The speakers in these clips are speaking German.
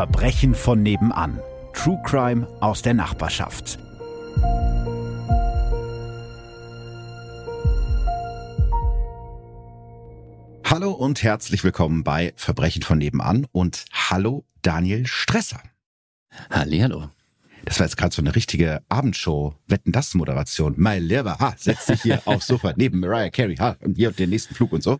Verbrechen von nebenan. True Crime aus der Nachbarschaft. Hallo und herzlich willkommen bei Verbrechen von nebenan und hallo Daniel Stresser. Hallihallo. Das war jetzt gerade so eine richtige Abendshow, Wetten das Moderation. Mein Lieber, ha, setz dich hier aufs Sofa neben Mariah Carey, ha, und hier den nächsten Flug und so.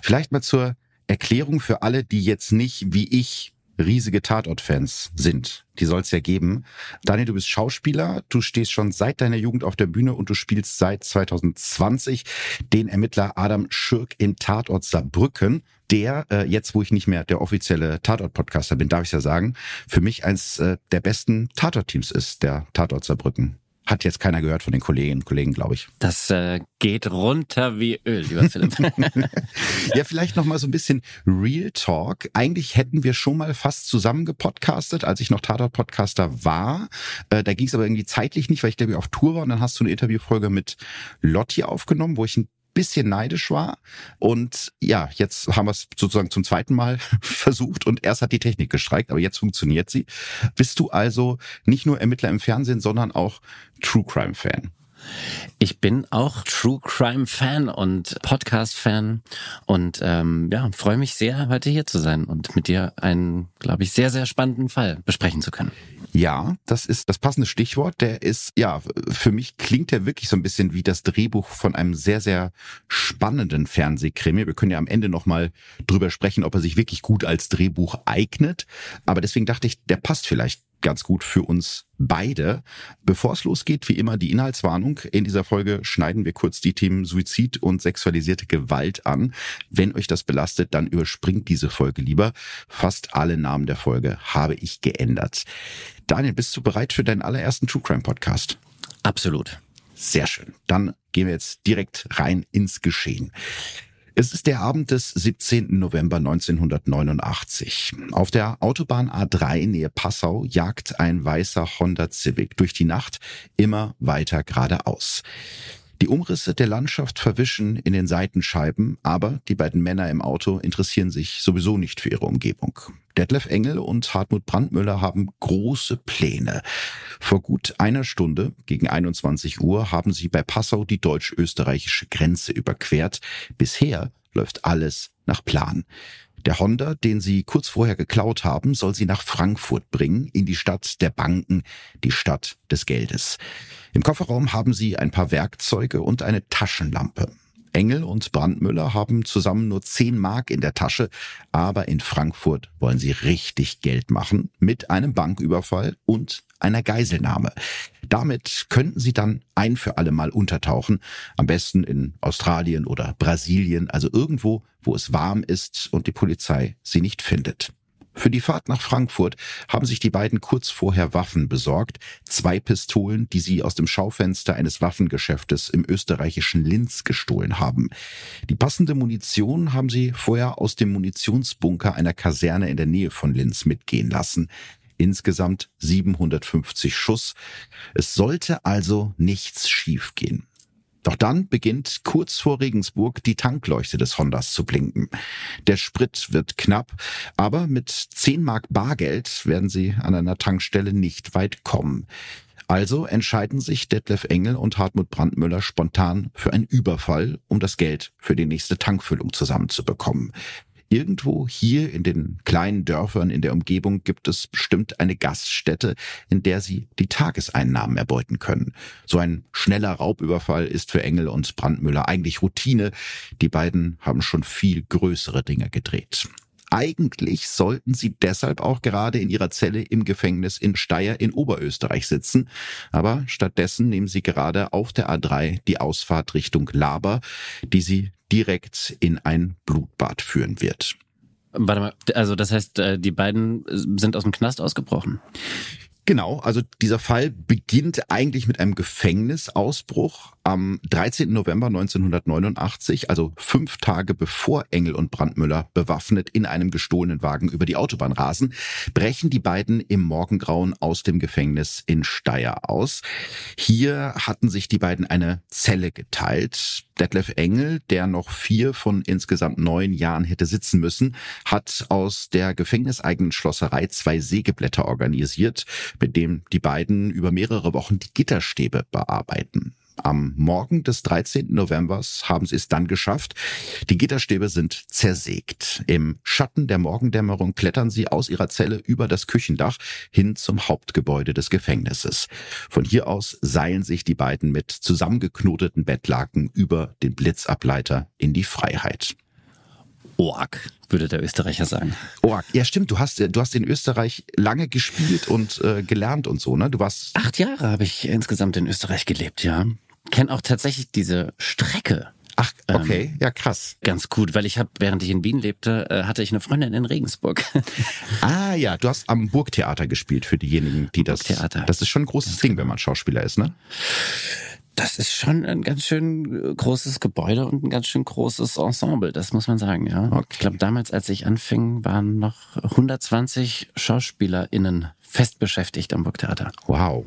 Vielleicht mal zur Erklärung für alle, die jetzt nicht wie ich riesige Tatort-Fans sind. Die soll es ja geben. Daniel, du bist Schauspieler, du stehst schon seit deiner Jugend auf der Bühne und du spielst seit 2020 den Ermittler Adam Schürk in Tatort Saarbrücken, der, äh, jetzt wo ich nicht mehr der offizielle Tatort-Podcaster bin, darf ich ja sagen, für mich eins äh, der besten Tatort-Teams ist, der Tatort Saarbrücken. Hat jetzt keiner gehört von den Kolleginnen und Kollegen, glaube ich. Das äh, geht runter wie Öl, lieber Philipp. ja, vielleicht noch mal so ein bisschen Real Talk. Eigentlich hätten wir schon mal fast zusammen gepodcastet, als ich noch Tatort-Podcaster war. Äh, da ging es aber irgendwie zeitlich nicht, weil ich glaube ich auf Tour war. Und dann hast du eine Interviewfolge mit Lotti aufgenommen, wo ich ein bisschen neidisch war. Und ja, jetzt haben wir es sozusagen zum zweiten Mal versucht und erst hat die Technik gestreikt, aber jetzt funktioniert sie. Bist du also nicht nur Ermittler im Fernsehen, sondern auch True Crime Fan? Ich bin auch True Crime Fan und Podcast Fan und ähm, ja freue mich sehr, heute hier zu sein und mit dir einen, glaube ich, sehr sehr spannenden Fall besprechen zu können. Ja, das ist das passende Stichwort. Der ist, ja, für mich klingt der wirklich so ein bisschen wie das Drehbuch von einem sehr, sehr spannenden Fernsehkrimi. Wir können ja am Ende nochmal drüber sprechen, ob er sich wirklich gut als Drehbuch eignet. Aber deswegen dachte ich, der passt vielleicht ganz gut für uns beide. Bevor es losgeht, wie immer die Inhaltswarnung. In dieser Folge schneiden wir kurz die Themen Suizid und sexualisierte Gewalt an. Wenn euch das belastet, dann überspringt diese Folge lieber. Fast alle Namen der Folge habe ich geändert. Daniel, bist du bereit für deinen allerersten True Crime Podcast? Absolut. Sehr schön. Dann gehen wir jetzt direkt rein ins Geschehen. Es ist der Abend des 17. November 1989. Auf der Autobahn A3 nähe Passau jagt ein weißer Honda Civic durch die Nacht immer weiter geradeaus. Die Umrisse der Landschaft verwischen in den Seitenscheiben, aber die beiden Männer im Auto interessieren sich sowieso nicht für ihre Umgebung. Detlef Engel und Hartmut Brandmüller haben große Pläne. Vor gut einer Stunde, gegen 21 Uhr, haben sie bei Passau die deutsch-österreichische Grenze überquert. Bisher läuft alles nach Plan. Der Honda, den sie kurz vorher geklaut haben, soll sie nach Frankfurt bringen, in die Stadt der Banken, die Stadt des Geldes. Im Kofferraum haben sie ein paar Werkzeuge und eine Taschenlampe. Engel und Brandmüller haben zusammen nur 10 Mark in der Tasche, aber in Frankfurt wollen sie richtig Geld machen mit einem Banküberfall und einer Geiselnahme. Damit könnten sie dann ein für alle Mal untertauchen, am besten in Australien oder Brasilien, also irgendwo, wo es warm ist und die Polizei sie nicht findet. Für die Fahrt nach Frankfurt haben sich die beiden kurz vorher Waffen besorgt. Zwei Pistolen, die sie aus dem Schaufenster eines Waffengeschäftes im österreichischen Linz gestohlen haben. Die passende Munition haben sie vorher aus dem Munitionsbunker einer Kaserne in der Nähe von Linz mitgehen lassen. Insgesamt 750 Schuss. Es sollte also nichts schiefgehen. Doch dann beginnt kurz vor Regensburg die Tankleuchte des Hondas zu blinken. Der Sprit wird knapp, aber mit 10 Mark Bargeld werden sie an einer Tankstelle nicht weit kommen. Also entscheiden sich Detlef Engel und Hartmut Brandmüller spontan für einen Überfall, um das Geld für die nächste Tankfüllung zusammenzubekommen. Irgendwo hier in den kleinen Dörfern in der Umgebung gibt es bestimmt eine Gaststätte, in der sie die Tageseinnahmen erbeuten können. So ein schneller Raubüberfall ist für Engel und Brandmüller eigentlich Routine. Die beiden haben schon viel größere Dinge gedreht. Eigentlich sollten sie deshalb auch gerade in ihrer Zelle im Gefängnis in Steyr in Oberösterreich sitzen. Aber stattdessen nehmen sie gerade auf der A3 die Ausfahrt Richtung Laber, die sie direkt in ein Blutbad führen wird. Warte mal, also das heißt, äh, die beiden sind aus dem Knast ausgebrochen? Genau, also dieser Fall beginnt eigentlich mit einem Gefängnisausbruch am 13. November 1989, also fünf Tage bevor Engel und Brandmüller bewaffnet in einem gestohlenen Wagen über die Autobahn rasen, brechen die beiden im Morgengrauen aus dem Gefängnis in Steyr aus. Hier hatten sich die beiden eine Zelle geteilt. Detlef Engel, der noch vier von insgesamt neun Jahren hätte sitzen müssen, hat aus der gefängniseigenen Schlosserei zwei Sägeblätter organisiert, mit dem die beiden über mehrere Wochen die Gitterstäbe bearbeiten. Am Morgen des 13. Novembers haben sie es dann geschafft. Die Gitterstäbe sind zersägt. Im Schatten der Morgendämmerung klettern sie aus ihrer Zelle über das Küchendach hin zum Hauptgebäude des Gefängnisses. Von hier aus seilen sich die beiden mit zusammengeknoteten Bettlaken über den Blitzableiter in die Freiheit. Org, würde der Österreicher sagen. Org, ja stimmt, du hast, du hast in Österreich lange gespielt und äh, gelernt und so, ne? Du warst... Acht Jahre habe ich insgesamt in Österreich gelebt, ja kenne auch tatsächlich diese Strecke. Ach, okay, ähm, ja krass. Ganz gut, weil ich habe, während ich in Wien lebte, äh, hatte ich eine Freundin in Regensburg. ah ja, du hast am Burgtheater gespielt für diejenigen, die das. Burgtheater. Das ist schon ein großes Ding, wenn man Schauspieler ist, ne? Das ist schon ein ganz schön äh, großes Gebäude und ein ganz schön großes Ensemble, das muss man sagen, ja. Okay. Ich glaube, damals, als ich anfing, waren noch 120 SchauspielerInnen fest beschäftigt am Burgtheater. Wow.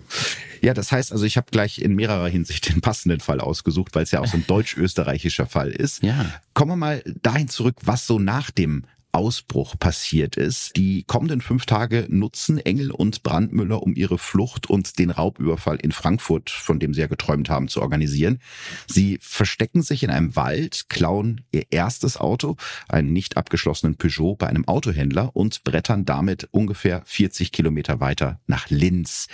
Ja, das heißt also, ich habe gleich in mehrerer Hinsicht den passenden Fall ausgesucht, weil es ja auch so ein deutsch-österreichischer Fall ist. Ja. Kommen wir mal dahin zurück, was so nach dem Ausbruch passiert ist. Die kommenden fünf Tage nutzen Engel und Brandmüller, um ihre Flucht und den Raubüberfall in Frankfurt, von dem sie ja geträumt haben, zu organisieren. Sie verstecken sich in einem Wald, klauen ihr erstes Auto, einen nicht abgeschlossenen Peugeot, bei einem Autohändler und brettern damit ungefähr 40 Kilometer weiter nach Linz.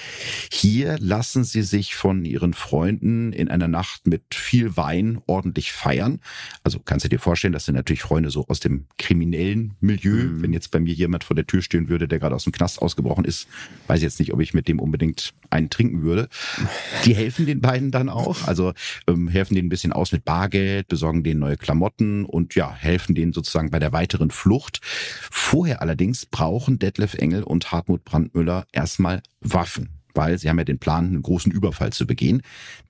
Hier lassen sie sich von ihren Freunden in einer Nacht mit viel Wein ordentlich feiern. Also kannst du dir vorstellen, das sind natürlich Freunde so aus dem kriminellen Milieu. Mhm. Wenn jetzt bei mir jemand vor der Tür stehen würde, der gerade aus dem Knast ausgebrochen ist, weiß ich jetzt nicht, ob ich mit dem unbedingt einen trinken würde. Die helfen den beiden dann auch, also ähm, helfen denen ein bisschen aus mit Bargeld, besorgen denen neue Klamotten und ja, helfen denen sozusagen bei der weiteren Flucht. Vorher allerdings brauchen Detlef Engel und Hartmut Brandmüller erstmal Waffen weil sie haben ja den Plan, einen großen Überfall zu begehen.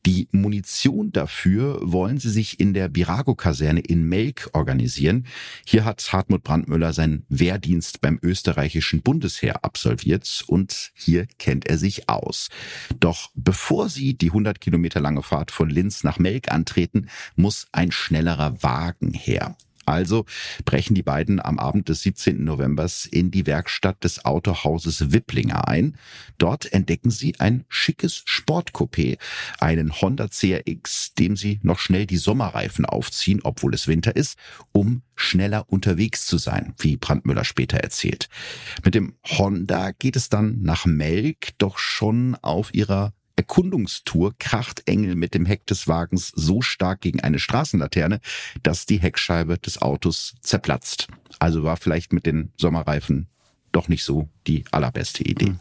Die Munition dafür wollen sie sich in der Birago-Kaserne in Melk organisieren. Hier hat Hartmut Brandmüller seinen Wehrdienst beim österreichischen Bundesheer absolviert und hier kennt er sich aus. Doch bevor sie die 100 Kilometer lange Fahrt von Linz nach Melk antreten, muss ein schnellerer Wagen her. Also brechen die beiden am Abend des 17. Novembers in die Werkstatt des Autohauses Wipplinger ein. Dort entdecken sie ein schickes Sportcoupé, einen Honda CRX, dem sie noch schnell die Sommerreifen aufziehen, obwohl es Winter ist, um schneller unterwegs zu sein, wie Brandmüller später erzählt. Mit dem Honda geht es dann nach Melk, doch schon auf ihrer Erkundungstour kracht Engel mit dem Heck des Wagens so stark gegen eine Straßenlaterne, dass die Heckscheibe des Autos zerplatzt. Also war vielleicht mit den Sommerreifen doch nicht so die allerbeste Idee. Hm.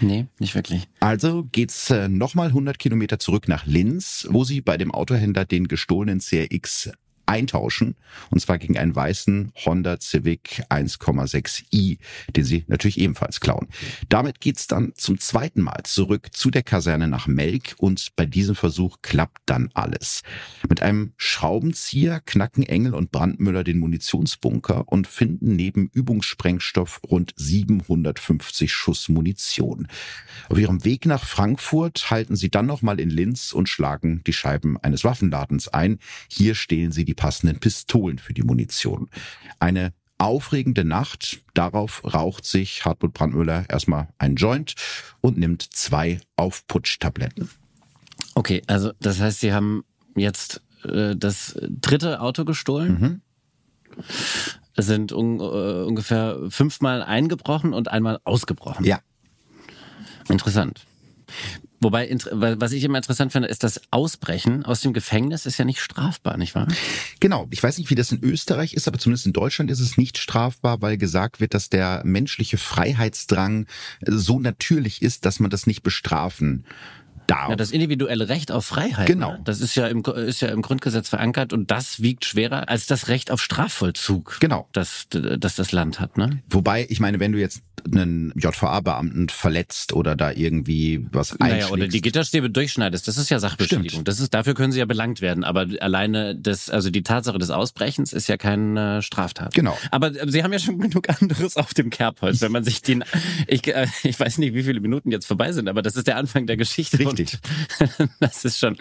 Nee, nicht wirklich. Also geht's äh, nochmal 100 Kilometer zurück nach Linz, wo sie bei dem Autohändler den gestohlenen CRX eintauschen. Und zwar gegen einen weißen Honda Civic 1,6i, den sie natürlich ebenfalls klauen. Damit geht's dann zum zweiten Mal zurück zu der Kaserne nach Melk und bei diesem Versuch klappt dann alles. Mit einem Schraubenzieher knacken Engel und Brandmüller den Munitionsbunker und finden neben Übungssprengstoff rund 750 Schuss Munition. Auf ihrem Weg nach Frankfurt halten sie dann nochmal in Linz und schlagen die Scheiben eines Waffenladens ein. Hier stehlen sie die passenden Pistolen für die Munition. Eine aufregende Nacht. Darauf raucht sich Hartmut Brandmüller erstmal ein Joint und nimmt zwei Aufputschtabletten. Okay, also das heißt, Sie haben jetzt äh, das dritte Auto gestohlen. Mhm. Es sind un äh, ungefähr fünfmal eingebrochen und einmal ausgebrochen. Ja. Interessant. Wobei, was ich immer interessant finde, ist das Ausbrechen aus dem Gefängnis ist ja nicht strafbar, nicht wahr? Genau. Ich weiß nicht, wie das in Österreich ist, aber zumindest in Deutschland ist es nicht strafbar, weil gesagt wird, dass der menschliche Freiheitsdrang so natürlich ist, dass man das nicht bestrafen darf. Ja, das individuelle Recht auf Freiheit. Genau. Ne? Das ist ja im ist ja im Grundgesetz verankert und das wiegt schwerer als das Recht auf Strafvollzug. Genau. Das das das Land hat. Ne? Wobei ich meine, wenn du jetzt einen JVA-Beamten verletzt oder da irgendwie was einschlägst. Naja, oder die Gitterstäbe durchschneidest, das ist ja Sachbeschädigung. Das ist, dafür können sie ja belangt werden. Aber alleine das, also die Tatsache des Ausbrechens ist ja keine Straftat. Genau. Aber sie haben ja schon genug anderes auf dem Kerbholz, wenn man sich den, ich, äh, ich weiß nicht, wie viele Minuten jetzt vorbei sind, aber das ist der Anfang der Geschichte. Richtig. das ist schon,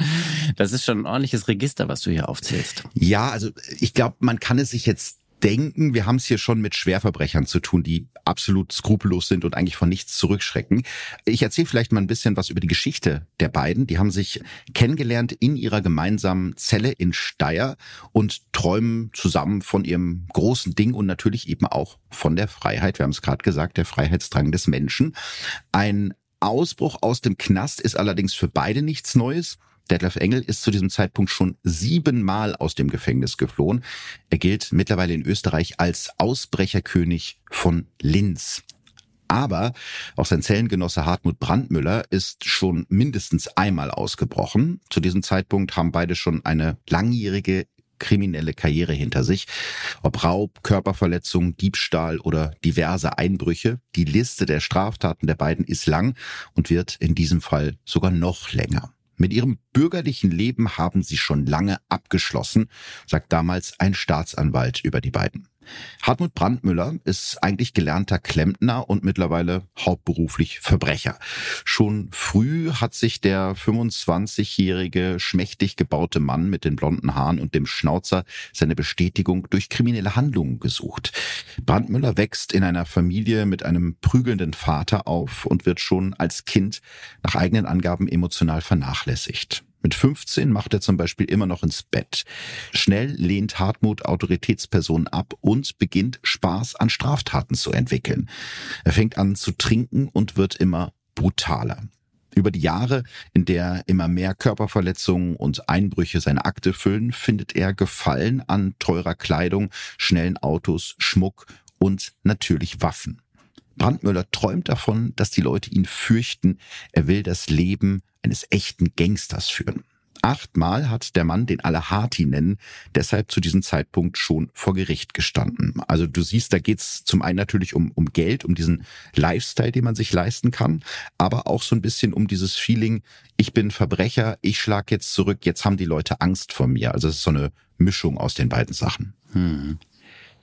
das ist schon ein ordentliches Register, was du hier aufzählst. Ja, also ich glaube, man kann es sich jetzt denken, wir haben es hier schon mit Schwerverbrechern zu tun, die absolut skrupellos sind und eigentlich von nichts zurückschrecken. Ich erzähle vielleicht mal ein bisschen was über die Geschichte der beiden. Die haben sich kennengelernt in ihrer gemeinsamen Zelle in Steyr und träumen zusammen von ihrem großen Ding und natürlich eben auch von der Freiheit. Wir haben es gerade gesagt, der Freiheitsdrang des Menschen. Ein Ausbruch aus dem Knast ist allerdings für beide nichts Neues. Detlef Engel ist zu diesem Zeitpunkt schon siebenmal aus dem Gefängnis geflohen. Er gilt mittlerweile in Österreich als Ausbrecherkönig von Linz. Aber auch sein Zellengenosse Hartmut Brandmüller ist schon mindestens einmal ausgebrochen. Zu diesem Zeitpunkt haben beide schon eine langjährige kriminelle Karriere hinter sich. Ob Raub, Körperverletzung, Diebstahl oder diverse Einbrüche. Die Liste der Straftaten der beiden ist lang und wird in diesem Fall sogar noch länger. Mit ihrem bürgerlichen Leben haben sie schon lange abgeschlossen, sagt damals ein Staatsanwalt über die beiden. Hartmut Brandmüller ist eigentlich gelernter Klempner und mittlerweile hauptberuflich Verbrecher. Schon früh hat sich der 25-jährige schmächtig gebaute Mann mit den blonden Haaren und dem Schnauzer seine Bestätigung durch kriminelle Handlungen gesucht. Brandmüller wächst in einer Familie mit einem prügelnden Vater auf und wird schon als Kind nach eigenen Angaben emotional vernachlässigt. Mit 15 macht er zum Beispiel immer noch ins Bett. Schnell lehnt Hartmut Autoritätspersonen ab und beginnt Spaß an Straftaten zu entwickeln. Er fängt an zu trinken und wird immer brutaler. Über die Jahre, in der immer mehr Körperverletzungen und Einbrüche seine Akte füllen, findet er Gefallen an teurer Kleidung, schnellen Autos, Schmuck und natürlich Waffen. Brandmüller träumt davon, dass die Leute ihn fürchten. Er will das Leben eines echten Gangsters führen. Achtmal hat der Mann, den alle Harti nennen, deshalb zu diesem Zeitpunkt schon vor Gericht gestanden. Also du siehst, da geht's zum einen natürlich um, um Geld, um diesen Lifestyle, den man sich leisten kann, aber auch so ein bisschen um dieses Feeling, ich bin Verbrecher, ich schlag jetzt zurück, jetzt haben die Leute Angst vor mir. Also es ist so eine Mischung aus den beiden Sachen. Hm.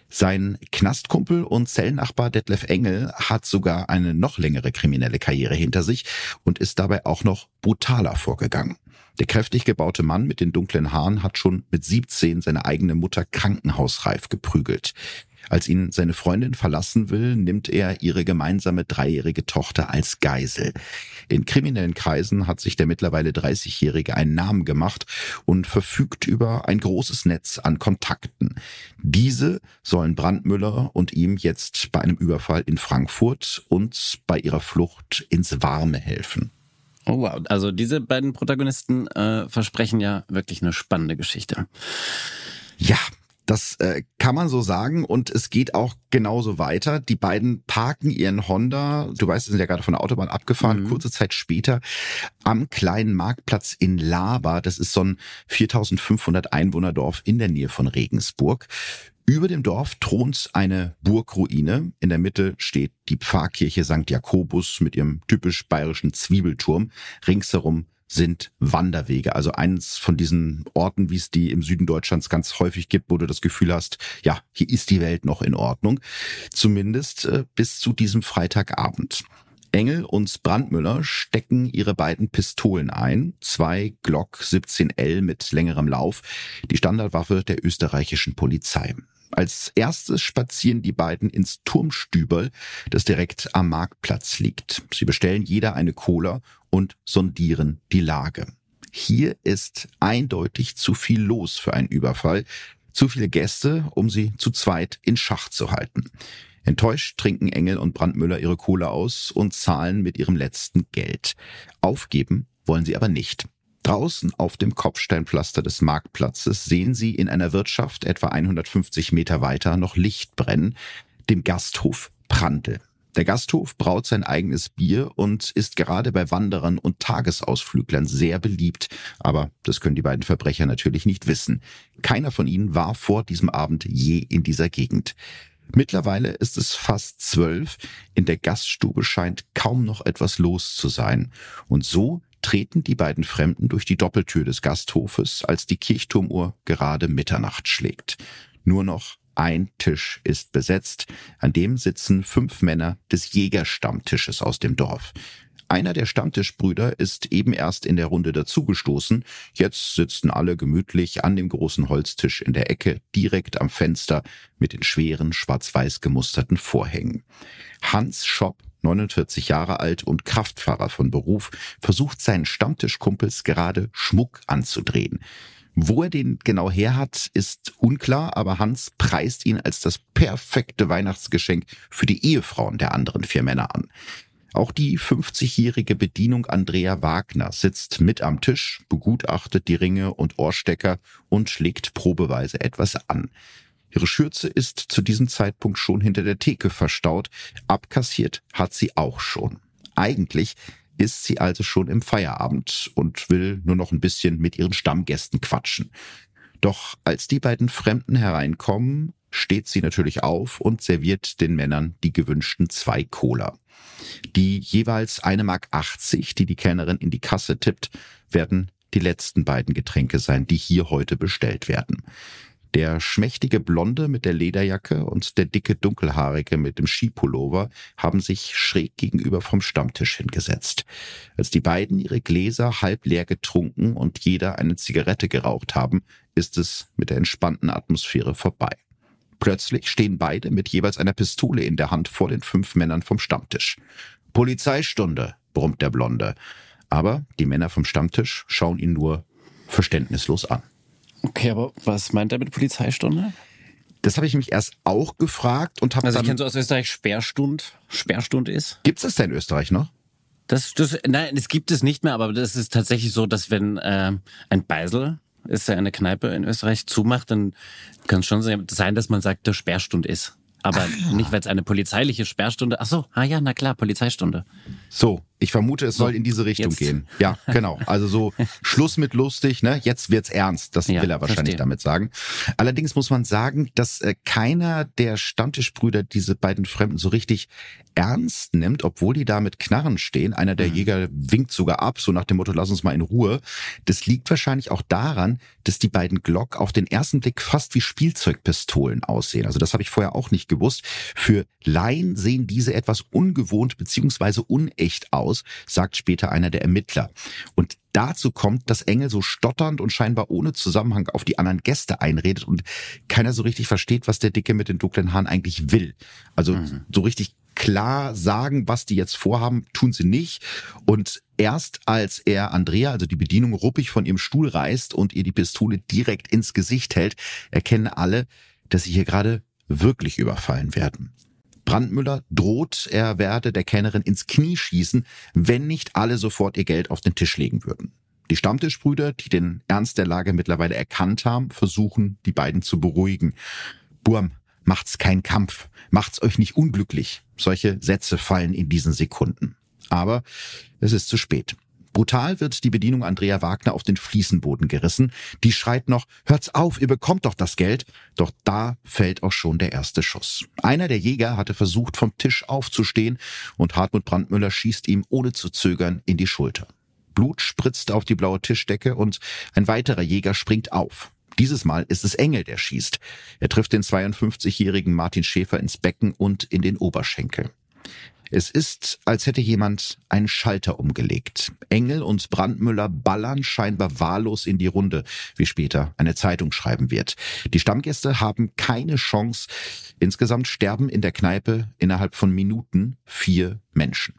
Sein Knastkumpel und Zellnachbar Detlef Engel hat sogar eine noch längere kriminelle Karriere hinter sich und ist dabei auch noch brutaler vorgegangen. Der kräftig gebaute Mann mit den dunklen Haaren hat schon mit 17 seine eigene Mutter krankenhausreif geprügelt. Als ihn seine Freundin verlassen will, nimmt er ihre gemeinsame dreijährige Tochter als Geisel. In kriminellen Kreisen hat sich der mittlerweile 30-Jährige einen Namen gemacht und verfügt über ein großes Netz an Kontakten. Diese sollen Brandmüller und ihm jetzt bei einem Überfall in Frankfurt und bei ihrer Flucht ins Warme helfen. Oh wow, also diese beiden Protagonisten äh, versprechen ja wirklich eine spannende Geschichte. Ja, das äh, kann man so sagen und es geht auch genauso weiter. Die beiden parken ihren Honda, du weißt, sie sind ja gerade von der Autobahn abgefahren, mhm. kurze Zeit später am kleinen Marktplatz in Laber. Das ist so ein 4500 Einwohnerdorf in der Nähe von Regensburg. Über dem Dorf thront eine Burgruine. In der Mitte steht die Pfarrkirche St. Jakobus mit ihrem typisch bayerischen Zwiebelturm. Ringsherum sind Wanderwege. Also eins von diesen Orten, wie es die im Süden Deutschlands ganz häufig gibt, wo du das Gefühl hast, ja, hier ist die Welt noch in Ordnung. Zumindest äh, bis zu diesem Freitagabend. Engel und Brandmüller stecken ihre beiden Pistolen ein, zwei Glock 17L mit längerem Lauf, die Standardwaffe der österreichischen Polizei. Als erstes spazieren die beiden ins Turmstüberl, das direkt am Marktplatz liegt. Sie bestellen jeder eine Cola und sondieren die Lage. Hier ist eindeutig zu viel los für einen Überfall, zu viele Gäste, um sie zu zweit in Schach zu halten. Enttäuscht trinken Engel und Brandmüller ihre Kohle aus und zahlen mit ihrem letzten Geld. Aufgeben wollen sie aber nicht. Draußen auf dem Kopfsteinpflaster des Marktplatzes sehen sie in einer Wirtschaft etwa 150 Meter weiter noch Licht brennen, dem Gasthof Prandl. Der Gasthof braut sein eigenes Bier und ist gerade bei Wanderern und Tagesausflüglern sehr beliebt. Aber das können die beiden Verbrecher natürlich nicht wissen. Keiner von ihnen war vor diesem Abend je in dieser Gegend. Mittlerweile ist es fast zwölf. In der Gaststube scheint kaum noch etwas los zu sein. Und so treten die beiden Fremden durch die Doppeltür des Gasthofes, als die Kirchturmuhr gerade Mitternacht schlägt. Nur noch ein Tisch ist besetzt, an dem sitzen fünf Männer des Jägerstammtisches aus dem Dorf. Einer der Stammtischbrüder ist eben erst in der Runde dazugestoßen. Jetzt sitzen alle gemütlich an dem großen Holztisch in der Ecke, direkt am Fenster mit den schweren, schwarz-weiß gemusterten Vorhängen. Hans Schopp 49 Jahre alt und Kraftfahrer von Beruf, versucht seinen Stammtischkumpels gerade Schmuck anzudrehen. Wo er den genau her hat, ist unklar, aber Hans preist ihn als das perfekte Weihnachtsgeschenk für die Ehefrauen der anderen vier Männer an. Auch die 50-jährige Bedienung Andrea Wagner sitzt mit am Tisch, begutachtet die Ringe und Ohrstecker und schlägt probeweise etwas an. Ihre Schürze ist zu diesem Zeitpunkt schon hinter der Theke verstaut, abkassiert hat sie auch schon. Eigentlich ist sie also schon im Feierabend und will nur noch ein bisschen mit ihren Stammgästen quatschen. Doch als die beiden Fremden hereinkommen, steht sie natürlich auf und serviert den Männern die gewünschten zwei Cola. Die jeweils eine Mark 80, die die Kellnerin in die Kasse tippt, werden die letzten beiden Getränke sein, die hier heute bestellt werden. Der schmächtige Blonde mit der Lederjacke und der dicke Dunkelhaarige mit dem Skipullover haben sich schräg gegenüber vom Stammtisch hingesetzt. Als die beiden ihre Gläser halb leer getrunken und jeder eine Zigarette geraucht haben, ist es mit der entspannten Atmosphäre vorbei. Plötzlich stehen beide mit jeweils einer Pistole in der Hand vor den fünf Männern vom Stammtisch. Polizeistunde, brummt der Blonde. Aber die Männer vom Stammtisch schauen ihn nur verständnislos an. Okay, aber was meint er mit Polizeistunde? Das habe ich mich erst auch gefragt und habe Also ich kenne so aus Österreich Sperrstund. Sperrstund ist. Gibt's das denn in Österreich noch? Das, das, nein, es gibt es nicht mehr, aber das ist tatsächlich so, dass wenn äh, ein Beisel ist ja eine Kneipe in Österreich zumacht, dann kann es schon sein, dass man sagt, der Sperrstund ist. Aber ah. nicht, weil es eine polizeiliche Sperrstunde. Ach so, ah ja, na klar, Polizeistunde. So, ich vermute, es so, soll in diese Richtung jetzt. gehen. Ja, genau. Also so Schluss mit lustig, ne? Jetzt wird's ernst. Das ja, will er wahrscheinlich verstehe. damit sagen. Allerdings muss man sagen, dass äh, keiner der Stammtischbrüder diese beiden Fremden so richtig ernst nimmt, obwohl die da mit Knarren stehen. Einer der mhm. Jäger winkt sogar ab, so nach dem Motto, lass uns mal in Ruhe. Das liegt wahrscheinlich auch daran, dass die beiden Glock auf den ersten Blick fast wie Spielzeugpistolen aussehen. Also das habe ich vorher auch nicht gewusst. Für Laien sehen diese etwas ungewohnt beziehungsweise unecht aus, sagt später einer der Ermittler. Und dazu kommt, dass Engel so stotternd und scheinbar ohne Zusammenhang auf die anderen Gäste einredet und keiner so richtig versteht, was der Dicke mit den dunklen Haaren eigentlich will. Also mhm. so richtig klar sagen, was die jetzt vorhaben, tun sie nicht. Und erst als er Andrea, also die Bedienung, ruppig von ihrem Stuhl reißt und ihr die Pistole direkt ins Gesicht hält, erkennen alle, dass sie hier gerade wirklich überfallen werden. Brandmüller droht, er werde der Kennerin ins Knie schießen, wenn nicht alle sofort ihr Geld auf den Tisch legen würden. Die Stammtischbrüder, die den Ernst der Lage mittlerweile erkannt haben, versuchen, die beiden zu beruhigen. Burm, macht's kein Kampf, macht's euch nicht unglücklich. Solche Sätze fallen in diesen Sekunden. Aber es ist zu spät. Brutal wird die Bedienung Andrea Wagner auf den Fliesenboden gerissen. Die schreit noch, hört's auf, ihr bekommt doch das Geld. Doch da fällt auch schon der erste Schuss. Einer der Jäger hatte versucht, vom Tisch aufzustehen und Hartmut Brandmüller schießt ihm ohne zu zögern in die Schulter. Blut spritzt auf die blaue Tischdecke und ein weiterer Jäger springt auf. Dieses Mal ist es Engel, der schießt. Er trifft den 52-jährigen Martin Schäfer ins Becken und in den Oberschenkel. Es ist, als hätte jemand einen Schalter umgelegt. Engel und Brandmüller ballern scheinbar wahllos in die Runde, wie später eine Zeitung schreiben wird. Die Stammgäste haben keine Chance. Insgesamt sterben in der Kneipe innerhalb von Minuten vier Menschen.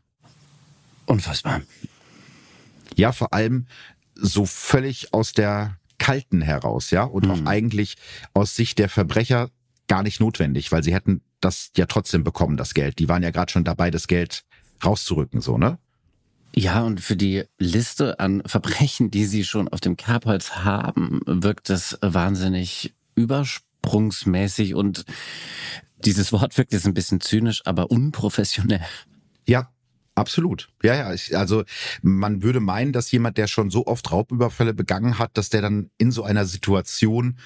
Unfassbar. Ja, vor allem so völlig aus der Kalten heraus, ja, und hm. auch eigentlich aus Sicht der Verbrecher gar nicht notwendig, weil sie hätten das ja trotzdem bekommen, das Geld. Die waren ja gerade schon dabei, das Geld rauszurücken, so, ne? Ja, und für die Liste an Verbrechen, die sie schon auf dem Kerbholz haben, wirkt das wahnsinnig übersprungsmäßig und dieses Wort wirkt jetzt ein bisschen zynisch, aber unprofessionell. Ja, Absolut. Ja, ja. Ich, also man würde meinen, dass jemand, der schon so oft Raubüberfälle begangen hat, dass der dann in so einer Situation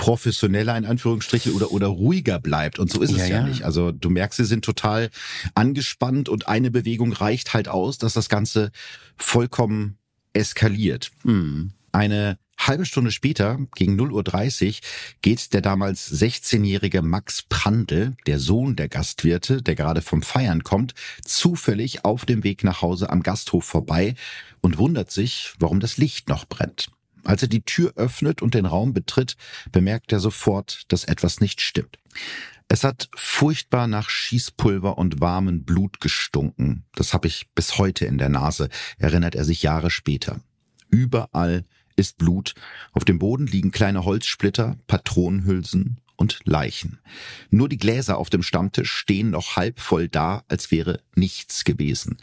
professioneller in Anführungsstrichen oder, oder ruhiger bleibt. Und so ist es ja, ja, nicht. Also du merkst, sie sind total angespannt und eine Bewegung reicht halt aus, dass das Ganze vollkommen eskaliert. Mhm. Eine halbe Stunde später, gegen 0.30 Uhr, geht der damals 16-jährige Max Prandl, der Sohn der Gastwirte, der gerade vom Feiern kommt, zufällig auf dem Weg nach Hause am Gasthof vorbei und wundert sich, warum das Licht noch brennt. Als er die Tür öffnet und den Raum betritt, bemerkt er sofort, dass etwas nicht stimmt. Es hat furchtbar nach Schießpulver und warmem Blut gestunken. Das habe ich bis heute in der Nase, erinnert er sich Jahre später. Überall ist Blut, auf dem Boden liegen kleine Holzsplitter, Patronenhülsen und Leichen. Nur die Gläser auf dem Stammtisch stehen noch halb voll da, als wäre nichts gewesen.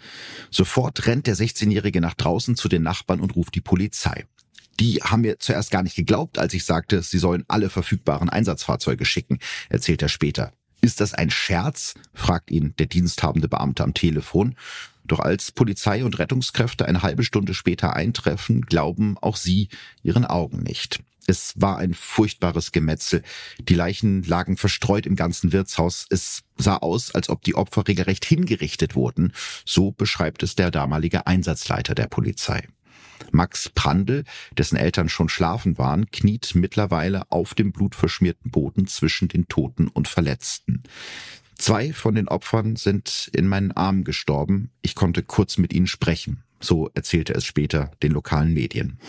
Sofort rennt der 16-Jährige nach draußen zu den Nachbarn und ruft die Polizei. Die haben mir zuerst gar nicht geglaubt, als ich sagte, sie sollen alle verfügbaren Einsatzfahrzeuge schicken, erzählt er später. Ist das ein Scherz? fragt ihn der diensthabende Beamte am Telefon. Doch als Polizei und Rettungskräfte eine halbe Stunde später eintreffen, glauben auch sie ihren Augen nicht. Es war ein furchtbares Gemetzel. Die Leichen lagen verstreut im ganzen Wirtshaus. Es sah aus, als ob die Opfer regelrecht hingerichtet wurden. So beschreibt es der damalige Einsatzleiter der Polizei. Max Prandl, dessen Eltern schon schlafen waren, kniet mittlerweile auf dem blutverschmierten Boden zwischen den Toten und Verletzten. Zwei von den Opfern sind in meinen Armen gestorben. Ich konnte kurz mit ihnen sprechen. So erzählte es später den lokalen Medien.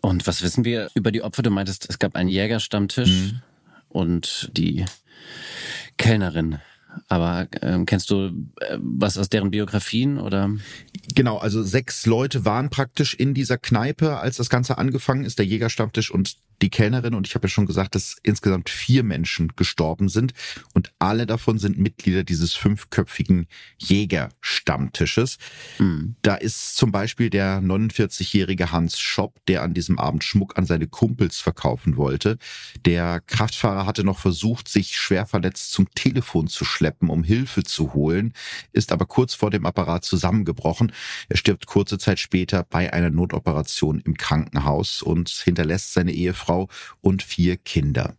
Und was wissen wir über die Opfer? Du meintest, es gab einen Jägerstammtisch mhm. und die Kellnerin aber ähm, kennst du äh, was aus deren Biografien oder? Genau, also sechs Leute waren praktisch in dieser Kneipe, als das Ganze angefangen ist, der Jägerstammtisch und die Kellnerin und ich habe ja schon gesagt, dass insgesamt vier Menschen gestorben sind und alle davon sind Mitglieder dieses fünfköpfigen Jägerstammtisches. Mhm. Da ist zum Beispiel der 49-jährige Hans Schopp, der an diesem Abend Schmuck an seine Kumpels verkaufen wollte. Der Kraftfahrer hatte noch versucht, sich schwer verletzt zum Telefon zu schleppen, um Hilfe zu holen, ist aber kurz vor dem Apparat zusammengebrochen. Er stirbt kurze Zeit später bei einer Notoperation im Krankenhaus und hinterlässt seine Ehefrau Ehefrau und vier Kinder.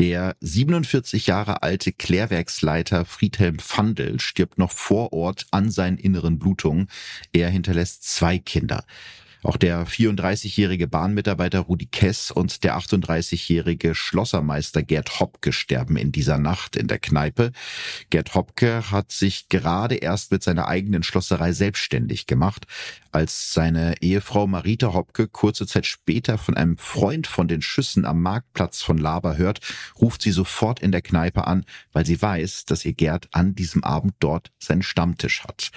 Der 47 Jahre alte Klärwerksleiter Friedhelm Pfandl stirbt noch vor Ort an seinen inneren Blutungen. Er hinterlässt zwei Kinder. Auch der 34-jährige Bahnmitarbeiter Rudi Kess und der 38-jährige Schlossermeister Gerd Hopke sterben in dieser Nacht in der Kneipe. Gerd Hopke hat sich gerade erst mit seiner eigenen Schlosserei selbstständig gemacht. Als seine Ehefrau Marita Hopke kurze Zeit später von einem Freund von den Schüssen am Marktplatz von Laber hört, ruft sie sofort in der Kneipe an, weil sie weiß, dass ihr Gerd an diesem Abend dort seinen Stammtisch hat.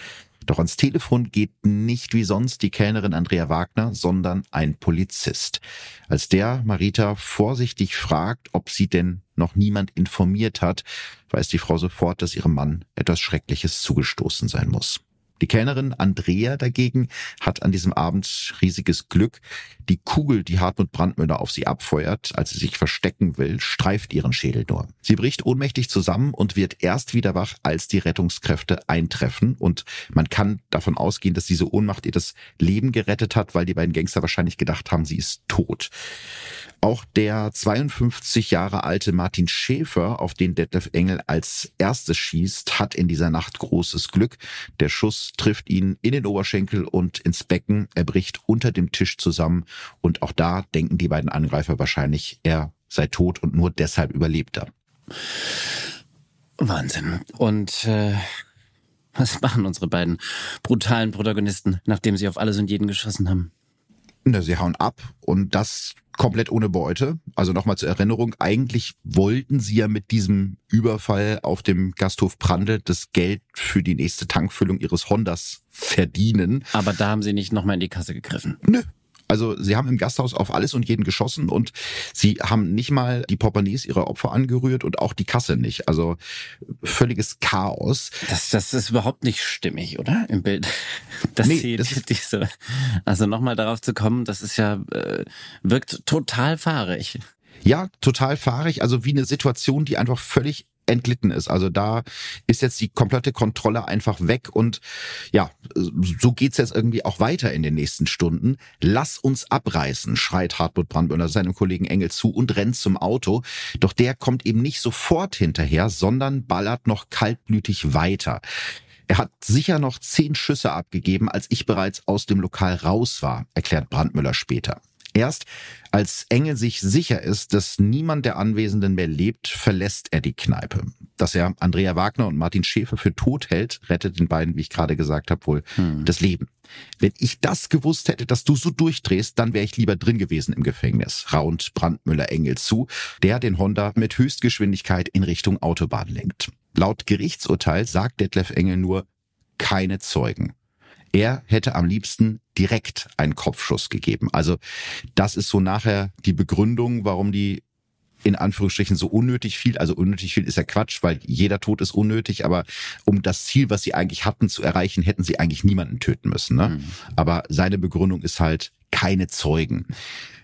Doch ans Telefon geht nicht wie sonst die Kellnerin Andrea Wagner, sondern ein Polizist. Als der Marita vorsichtig fragt, ob sie denn noch niemand informiert hat, weiß die Frau sofort, dass ihrem Mann etwas Schreckliches zugestoßen sein muss. Die Kellnerin Andrea dagegen hat an diesem Abend riesiges Glück. Die Kugel, die Hartmut Brandmüller auf sie abfeuert, als sie sich verstecken will, streift ihren Schädel nur. Sie bricht ohnmächtig zusammen und wird erst wieder wach, als die Rettungskräfte eintreffen. Und man kann davon ausgehen, dass diese Ohnmacht ihr das Leben gerettet hat, weil die beiden Gangster wahrscheinlich gedacht haben, sie ist tot. Auch der 52 Jahre alte Martin Schäfer, auf den Detlef Engel als erstes schießt, hat in dieser Nacht großes Glück. Der Schuss trifft ihn in den Oberschenkel und ins Becken. Er bricht unter dem Tisch zusammen und auch da denken die beiden Angreifer wahrscheinlich, er sei tot und nur deshalb überlebt er. Wahnsinn. Und äh, was machen unsere beiden brutalen Protagonisten, nachdem sie auf alles und jeden geschossen haben? Na, sie hauen ab und das komplett ohne Beute. Also nochmal zur Erinnerung, eigentlich wollten sie ja mit diesem Überfall auf dem Gasthof Prandl das Geld für die nächste Tankfüllung ihres Hondas verdienen. Aber da haben sie nicht nochmal in die Kasse gegriffen. Nö, also sie haben im Gasthaus auf alles und jeden geschossen und sie haben nicht mal die Portemonnaies ihrer Opfer angerührt und auch die Kasse nicht. Also völliges Chaos. Das, das ist überhaupt nicht stimmig, oder? Im Bild. Das nee, sie das diese, also nochmal darauf zu kommen, das ist ja, äh, wirkt total fahrig. Ja, total fahrig. Also wie eine Situation, die einfach völlig entglitten ist. Also da ist jetzt die komplette Kontrolle einfach weg und ja, so geht's jetzt irgendwie auch weiter in den nächsten Stunden. Lass uns abreißen, schreit Hartmut Brandmüller seinem Kollegen Engel zu und rennt zum Auto. Doch der kommt eben nicht sofort hinterher, sondern ballert noch kaltblütig weiter. Er hat sicher noch zehn Schüsse abgegeben, als ich bereits aus dem Lokal raus war, erklärt Brandmüller später. Erst als Engel sich sicher ist, dass niemand der Anwesenden mehr lebt, verlässt er die Kneipe. Dass er Andrea Wagner und Martin Schäfer für tot hält, rettet den beiden, wie ich gerade gesagt habe, wohl hm. das Leben. Wenn ich das gewusst hätte, dass du so durchdrehst, dann wäre ich lieber drin gewesen im Gefängnis, raunt Brandmüller Engel zu, der den Honda mit Höchstgeschwindigkeit in Richtung Autobahn lenkt. Laut Gerichtsurteil sagt Detlef Engel nur keine Zeugen. Er hätte am liebsten direkt einen Kopfschuss gegeben. Also das ist so nachher die Begründung, warum die in Anführungsstrichen so unnötig viel, also unnötig viel ist ja Quatsch, weil jeder Tod ist unnötig, aber um das Ziel, was sie eigentlich hatten, zu erreichen, hätten sie eigentlich niemanden töten müssen. Ne? Mhm. Aber seine Begründung ist halt keine Zeugen.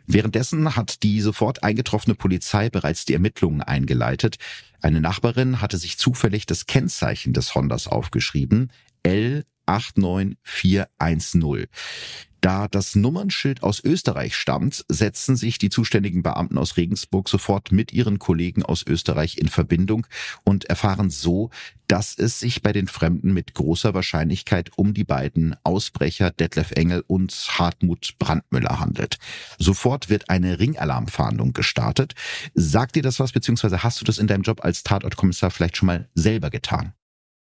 Währenddessen hat die sofort eingetroffene Polizei bereits die Ermittlungen eingeleitet. Eine Nachbarin hatte sich zufällig das Kennzeichen des Hondas aufgeschrieben. L 89410. Da das Nummernschild aus Österreich stammt, setzen sich die zuständigen Beamten aus Regensburg sofort mit ihren Kollegen aus Österreich in Verbindung und erfahren so, dass es sich bei den Fremden mit großer Wahrscheinlichkeit um die beiden Ausbrecher Detlef Engel und Hartmut Brandmüller handelt. Sofort wird eine Ringalarmfahndung gestartet. Sagt dir das was, beziehungsweise hast du das in deinem Job als Tatortkommissar vielleicht schon mal selber getan?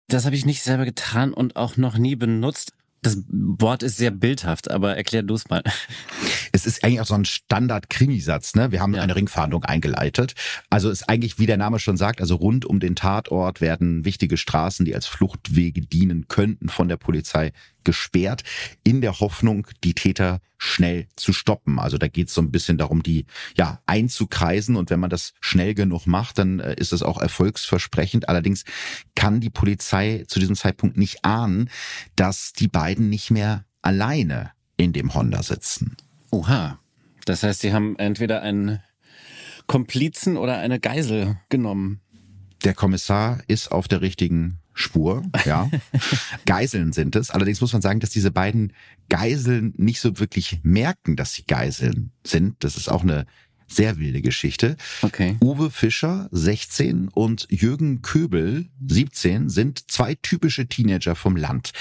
Das habe ich nicht selber getan und auch noch nie benutzt. Das Wort ist sehr bildhaft, aber erklär du es mal. Es ist eigentlich auch so ein Standard-Krimisatz, ne? Wir haben ja. eine Ringfahndung eingeleitet. Also ist eigentlich, wie der Name schon sagt, also rund um den Tatort werden wichtige Straßen, die als Fluchtwege dienen könnten, von der Polizei gesperrt, in der Hoffnung, die Täter schnell zu stoppen. Also da geht es so ein bisschen darum, die ja einzukreisen und wenn man das schnell genug macht, dann äh, ist es auch erfolgsversprechend. Allerdings kann die Polizei zu diesem Zeitpunkt nicht ahnen, dass die beiden nicht mehr alleine in dem Honda sitzen. Oha. Das heißt, sie haben entweder einen Komplizen oder eine Geisel genommen. Der Kommissar ist auf der richtigen Spur, ja. Geiseln sind es. Allerdings muss man sagen, dass diese beiden Geiseln nicht so wirklich merken, dass sie Geiseln sind. Das ist auch eine sehr wilde Geschichte. Okay. Uwe Fischer, 16 und Jürgen Köbel, 17, sind zwei typische Teenager vom Land.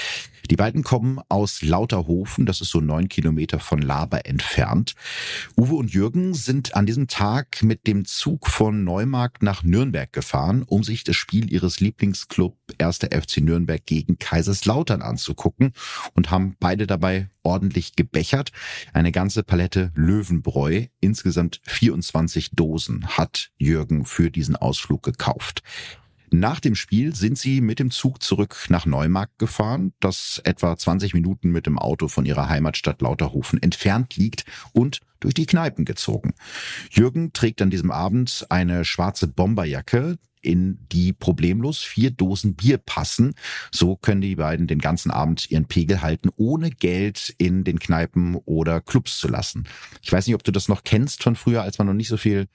Die beiden kommen aus Lauterhofen, das ist so neun Kilometer von Laber entfernt. Uwe und Jürgen sind an diesem Tag mit dem Zug von Neumarkt nach Nürnberg gefahren, um sich das Spiel ihres Lieblingsclub 1. FC Nürnberg gegen Kaiserslautern anzugucken und haben beide dabei ordentlich gebechert. Eine ganze Palette Löwenbräu, insgesamt 24 Dosen hat Jürgen für diesen Ausflug gekauft. Nach dem Spiel sind sie mit dem Zug zurück nach Neumarkt gefahren, das etwa 20 Minuten mit dem Auto von ihrer Heimatstadt Lauterhofen entfernt liegt und durch die Kneipen gezogen. Jürgen trägt an diesem Abend eine schwarze Bomberjacke, in die problemlos vier Dosen Bier passen. So können die beiden den ganzen Abend ihren Pegel halten, ohne Geld in den Kneipen oder Clubs zu lassen. Ich weiß nicht, ob du das noch kennst von früher, als man noch nicht so viel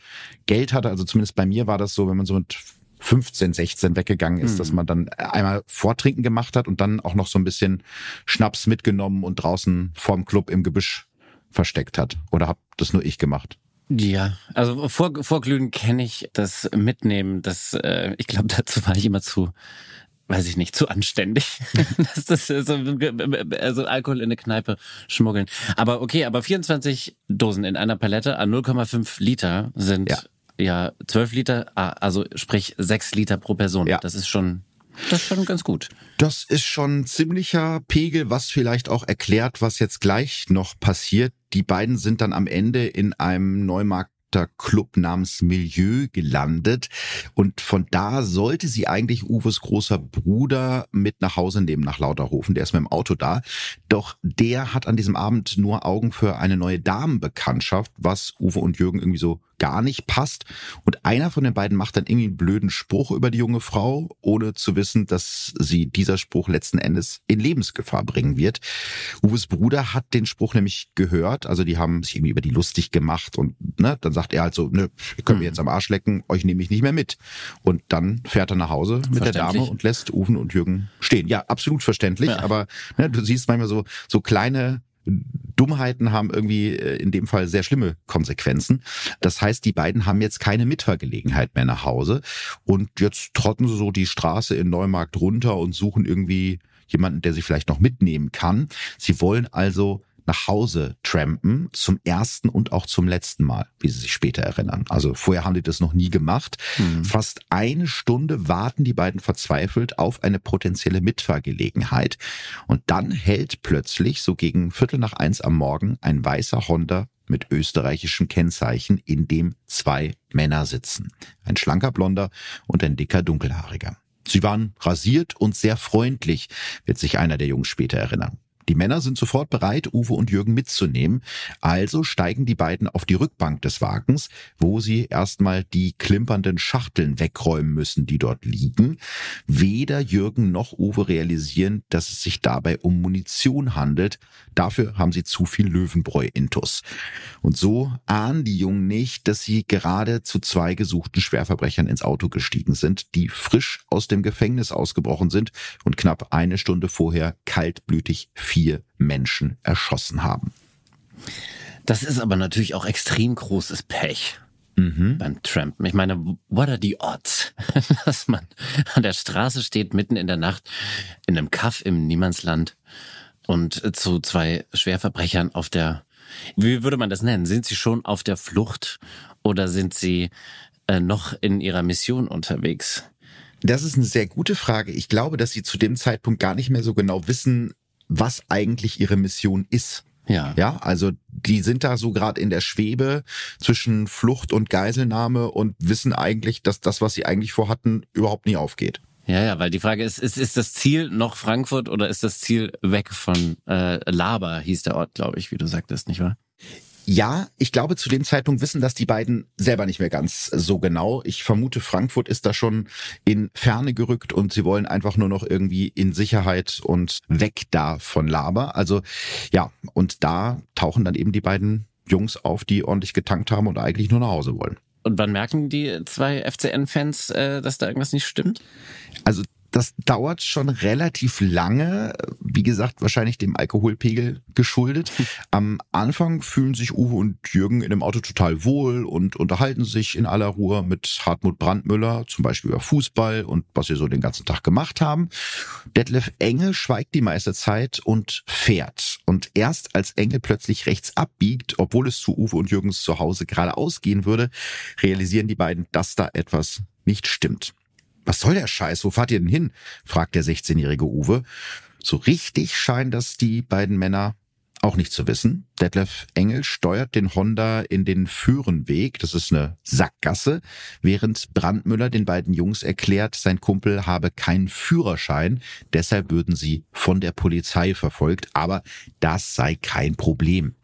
Geld hatte. Also zumindest bei mir war das so, wenn man so mit 15, 16 weggegangen ist, mhm. dass man dann einmal Vortrinken gemacht hat und dann auch noch so ein bisschen Schnaps mitgenommen und draußen vorm Club im Gebüsch versteckt hat. Oder hab das nur ich gemacht? Ja, also vor, Vorglühen kenne ich das Mitnehmen. Das, äh, ich glaube, dazu war ich immer zu, weiß ich nicht, zu anständig. das, das so, also Alkohol in eine Kneipe schmuggeln. Aber okay, aber 24 Dosen in einer Palette an 0,5 Liter sind ja ja 12 Liter, ah, also sprich 6 Liter pro Person. Ja. Das ist schon das ist schon ganz gut. Das ist schon ziemlicher Pegel, was vielleicht auch erklärt, was jetzt gleich noch passiert. Die beiden sind dann am Ende in einem Neumarkt Club namens Milieu gelandet. Und von da sollte sie eigentlich Uwes großer Bruder mit nach Hause nehmen, nach Lauterhofen. Der ist mit dem Auto da. Doch der hat an diesem Abend nur Augen für eine neue Damenbekanntschaft, was Uwe und Jürgen irgendwie so gar nicht passt. Und einer von den beiden macht dann irgendwie einen blöden Spruch über die junge Frau, ohne zu wissen, dass sie dieser Spruch letzten Endes in Lebensgefahr bringen wird. Uwes Bruder hat den Spruch nämlich gehört, also die haben sich irgendwie über die lustig gemacht und ne, dann sagt er halt so, ne, ihr könnt mir jetzt am Arsch lecken, euch nehme ich nicht mehr mit. Und dann fährt er nach Hause mit der Dame und lässt Uwen und Jürgen stehen. Ja, absolut verständlich, ja. aber ne, du siehst manchmal so, so kleine Dummheiten haben irgendwie äh, in dem Fall sehr schlimme Konsequenzen. Das heißt, die beiden haben jetzt keine Mitfahrgelegenheit mehr nach Hause und jetzt trotten sie so die Straße in Neumarkt runter und suchen irgendwie jemanden, der sie vielleicht noch mitnehmen kann. Sie wollen also nach Hause trampen, zum ersten und auch zum letzten Mal, wie sie sich später erinnern. Also vorher haben die das noch nie gemacht. Mhm. Fast eine Stunde warten die beiden verzweifelt auf eine potenzielle Mitfahrgelegenheit. Und dann hält plötzlich, so gegen Viertel nach eins am Morgen, ein weißer Honda mit österreichischem Kennzeichen, in dem zwei Männer sitzen. Ein schlanker Blonder und ein dicker Dunkelhaariger. Sie waren rasiert und sehr freundlich, wird sich einer der Jungs später erinnern. Die Männer sind sofort bereit, Uwe und Jürgen mitzunehmen. Also steigen die beiden auf die Rückbank des Wagens, wo sie erstmal die klimpernden Schachteln wegräumen müssen, die dort liegen. Weder Jürgen noch Uwe realisieren, dass es sich dabei um Munition handelt. Dafür haben sie zu viel Löwenbräu-Intus. Und so ahnen die Jungen nicht, dass sie gerade zu zwei gesuchten Schwerverbrechern ins Auto gestiegen sind, die frisch aus dem Gefängnis ausgebrochen sind und knapp eine Stunde vorher kaltblütig vier Menschen erschossen haben. Das ist aber natürlich auch extrem großes Pech. Mhm. beim Trampen. Ich meine, what are the odds, dass man an der Straße steht, mitten in der Nacht, in einem Kaff im Niemandsland und zu zwei Schwerverbrechern auf der, wie würde man das nennen? Sind sie schon auf der Flucht oder sind sie äh, noch in ihrer Mission unterwegs? Das ist eine sehr gute Frage. Ich glaube, dass sie zu dem Zeitpunkt gar nicht mehr so genau wissen, was eigentlich ihre Mission ist. Ja. Ja, also die sind da so gerade in der Schwebe zwischen Flucht und Geiselnahme und wissen eigentlich, dass das, was sie eigentlich vorhatten, überhaupt nie aufgeht. Ja, ja, weil die Frage ist, ist, ist das Ziel noch Frankfurt oder ist das Ziel weg von äh, Laber, hieß der Ort, glaube ich, wie du sagtest, nicht wahr? Ja, ich glaube, zu dem Zeitpunkt wissen das die beiden selber nicht mehr ganz so genau. Ich vermute, Frankfurt ist da schon in Ferne gerückt und sie wollen einfach nur noch irgendwie in Sicherheit und weg da von Laber. Also ja, und da tauchen dann eben die beiden Jungs auf, die ordentlich getankt haben und eigentlich nur nach Hause wollen. Und wann merken die zwei FCN-Fans, äh, dass da irgendwas nicht stimmt? Also das dauert schon relativ lange. Wie gesagt, wahrscheinlich dem Alkoholpegel geschuldet. Am Anfang fühlen sich Uwe und Jürgen in dem Auto total wohl und unterhalten sich in aller Ruhe mit Hartmut Brandmüller, zum Beispiel über Fußball und was sie so den ganzen Tag gemacht haben. Detlef Engel schweigt die meiste Zeit und fährt. Und erst als Engel plötzlich rechts abbiegt, obwohl es zu Uwe und Jürgens zu Hause geradeaus gehen würde, realisieren die beiden, dass da etwas nicht stimmt. Was soll der Scheiß? Wo fahrt ihr denn hin? fragt der 16-jährige Uwe. So richtig scheinen das die beiden Männer auch nicht zu wissen. Detlef Engel steuert den Honda in den Führenweg, das ist eine Sackgasse, während Brandmüller den beiden Jungs erklärt, sein Kumpel habe keinen Führerschein, deshalb würden sie von der Polizei verfolgt, aber das sei kein Problem.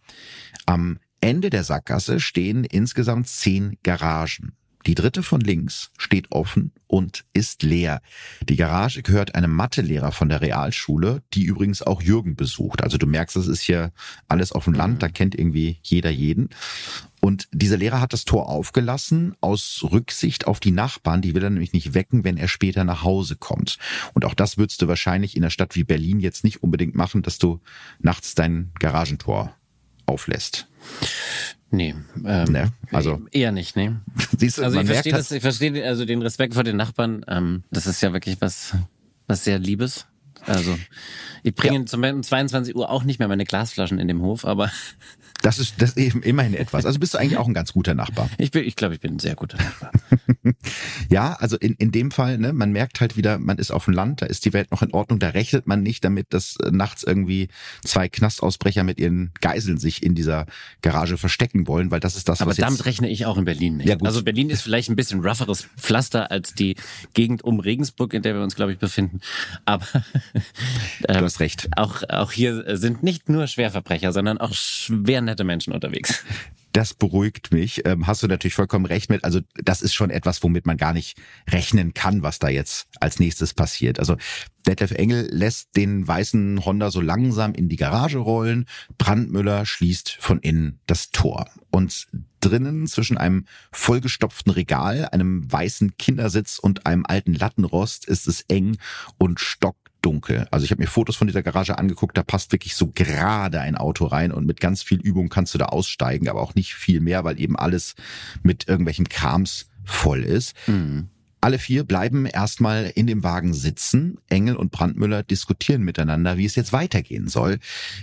Am Ende der Sackgasse stehen insgesamt zehn Garagen. Die dritte von links steht offen und ist leer. Die Garage gehört einem Mathelehrer von der Realschule, die übrigens auch Jürgen besucht. Also du merkst, das ist hier alles auf dem Land, da kennt irgendwie jeder jeden. Und dieser Lehrer hat das Tor aufgelassen aus Rücksicht auf die Nachbarn. Die will er nämlich nicht wecken, wenn er später nach Hause kommt. Und auch das würdest du wahrscheinlich in einer Stadt wie Berlin jetzt nicht unbedingt machen, dass du nachts dein Garagentor auflässt. Nee, ähm, nee, also eher nicht, nee. Siehst du, also ich verstehe das, ich verstehe also den Respekt vor den Nachbarn. Ähm, das ist ja wirklich was, was sehr Liebes. Also ich bringe ja. zum Beispiel um 22 Uhr auch nicht mehr meine Glasflaschen in dem Hof, aber das ist, das eben immerhin etwas. Also bist du eigentlich auch ein ganz guter Nachbar. Ich bin, ich glaube, ich bin ein sehr guter Nachbar. ja, also in, in dem Fall, ne, man merkt halt wieder, man ist auf dem Land, da ist die Welt noch in Ordnung, da rechnet man nicht damit, dass äh, nachts irgendwie zwei Knastausbrecher mit ihren Geiseln sich in dieser Garage verstecken wollen, weil das ist das, Aber was damit rechne ich auch in Berlin nicht. Ja, gut. Also Berlin ist vielleicht ein bisschen rougheres Pflaster als die Gegend um Regensburg, in der wir uns, glaube ich, befinden. Aber ähm, du hast recht. Auch, auch hier sind nicht nur Schwerverbrecher, sondern auch schwer nette Menschen unterwegs. Das beruhigt mich. Ähm, hast du natürlich vollkommen recht mit. Also das ist schon etwas, womit man gar nicht rechnen kann, was da jetzt als nächstes passiert. Also Detlef Engel lässt den weißen Honda so langsam in die Garage rollen. Brandmüller schließt von innen das Tor. Und drinnen zwischen einem vollgestopften Regal, einem weißen Kindersitz und einem alten Lattenrost ist es eng und stockdunkel. Also ich habe mir Fotos von dieser Garage angeguckt, da passt wirklich so gerade ein Auto rein und mit ganz viel Übung kannst du da aussteigen, aber auch nicht viel mehr, weil eben alles mit irgendwelchem Krams voll ist. Mhm. Alle vier bleiben erstmal in dem Wagen sitzen. Engel und Brandmüller diskutieren miteinander, wie es jetzt weitergehen soll.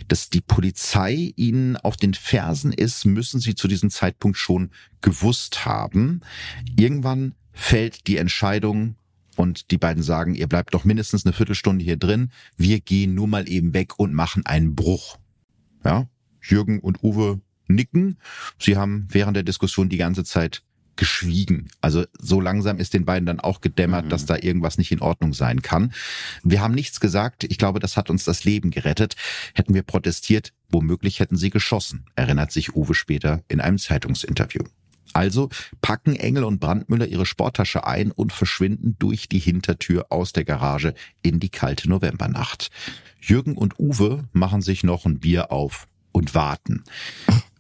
Dass die Polizei ihnen auf den Fersen ist, müssen sie zu diesem Zeitpunkt schon gewusst haben. Irgendwann fällt die Entscheidung und die beiden sagen, ihr bleibt doch mindestens eine Viertelstunde hier drin. Wir gehen nur mal eben weg und machen einen Bruch. Ja, Jürgen und Uwe nicken. Sie haben während der Diskussion die ganze Zeit geschwiegen. Also so langsam ist den beiden dann auch gedämmert, mhm. dass da irgendwas nicht in Ordnung sein kann. Wir haben nichts gesagt. Ich glaube, das hat uns das Leben gerettet. Hätten wir protestiert, womöglich hätten sie geschossen, erinnert sich Uwe später in einem Zeitungsinterview. Also packen Engel und Brandmüller ihre Sporttasche ein und verschwinden durch die Hintertür aus der Garage in die kalte Novembernacht. Jürgen und Uwe machen sich noch ein Bier auf und warten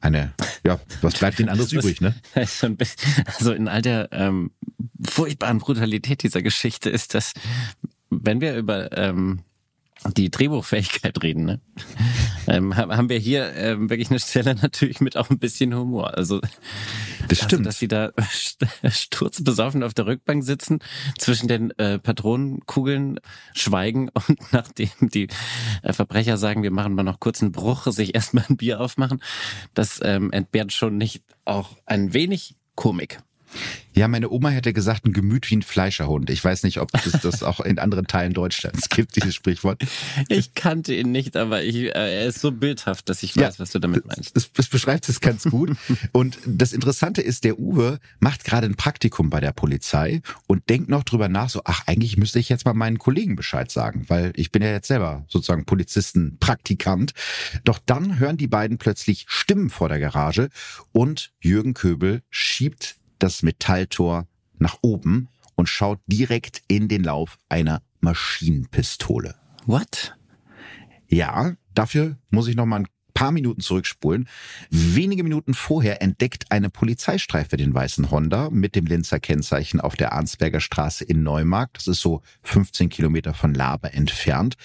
eine, ja, was bleibt ihnen anderes übrig, ne? Also in all der ähm, furchtbaren Brutalität dieser Geschichte ist das, wenn wir über ähm, die Drehbuchfähigkeit reden, ne? ähm, haben wir hier ähm, wirklich eine Stelle natürlich mit auch ein bisschen Humor. Also das stimmt, also, dass sie da sturzbesoffen auf der Rückbank sitzen, zwischen den äh, Patronenkugeln schweigen und nachdem die äh, Verbrecher sagen, wir machen mal noch kurz einen Bruch, sich erstmal ein Bier aufmachen, das ähm, entbehrt schon nicht auch ein wenig Komik. Ja, meine Oma hätte gesagt, ein Gemüt wie ein Fleischerhund. Ich weiß nicht, ob es das auch in anderen Teilen Deutschlands gibt, dieses Sprichwort. Ich kannte ihn nicht, aber ich, äh, er ist so bildhaft, dass ich weiß, ja, was du damit meinst. Das, das beschreibt es ganz gut. und das Interessante ist, der Uwe macht gerade ein Praktikum bei der Polizei und denkt noch drüber nach, so, ach, eigentlich müsste ich jetzt mal meinen Kollegen Bescheid sagen, weil ich bin ja jetzt selber sozusagen Polizistenpraktikant. Doch dann hören die beiden plötzlich Stimmen vor der Garage und Jürgen Köbel schiebt das Metalltor nach oben und schaut direkt in den Lauf einer Maschinenpistole. What? Ja, dafür muss ich noch mal ein paar Minuten zurückspulen. Wenige Minuten vorher entdeckt eine Polizeistreife den weißen Honda mit dem Linzer Kennzeichen auf der Arnsberger Straße in Neumarkt. Das ist so 15 Kilometer von Laber entfernt.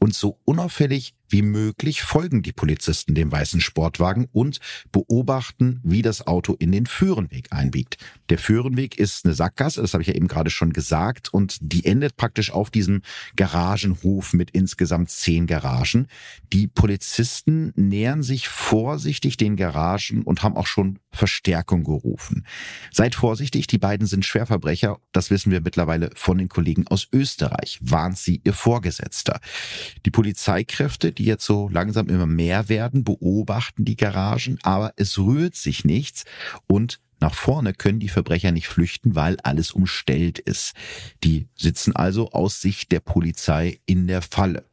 Und so unauffällig wie möglich folgen die Polizisten dem weißen Sportwagen und beobachten, wie das Auto in den Führenweg einbiegt. Der Führenweg ist eine Sackgasse, das habe ich ja eben gerade schon gesagt, und die endet praktisch auf diesem Garagenhof mit insgesamt zehn Garagen. Die Polizisten nähern sich vorsichtig den Garagen und haben auch schon Verstärkung gerufen. Seid vorsichtig, die beiden sind Schwerverbrecher, das wissen wir mittlerweile von den Kollegen aus Österreich, warnt sie ihr Vorgesetzter. Die Polizeikräfte, die jetzt so langsam immer mehr werden, beobachten die Garagen, aber es rührt sich nichts und nach vorne können die Verbrecher nicht flüchten, weil alles umstellt ist. Die sitzen also aus Sicht der Polizei in der Falle.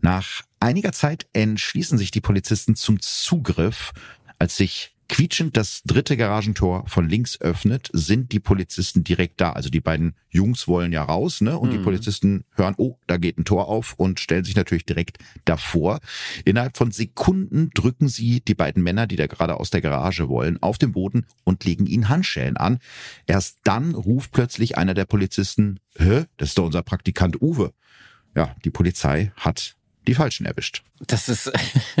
Nach einiger Zeit entschließen sich die Polizisten zum Zugriff, als sich quietschend das dritte Garagentor von links öffnet, sind die Polizisten direkt da. Also die beiden Jungs wollen ja raus, ne? Und mhm. die Polizisten hören, oh, da geht ein Tor auf und stellen sich natürlich direkt davor. Innerhalb von Sekunden drücken sie die beiden Männer, die da gerade aus der Garage wollen, auf den Boden und legen ihnen Handschellen an. Erst dann ruft plötzlich einer der Polizisten, hä, das ist doch unser Praktikant Uwe. Ja, die Polizei hat die Falschen erwischt. Das ist,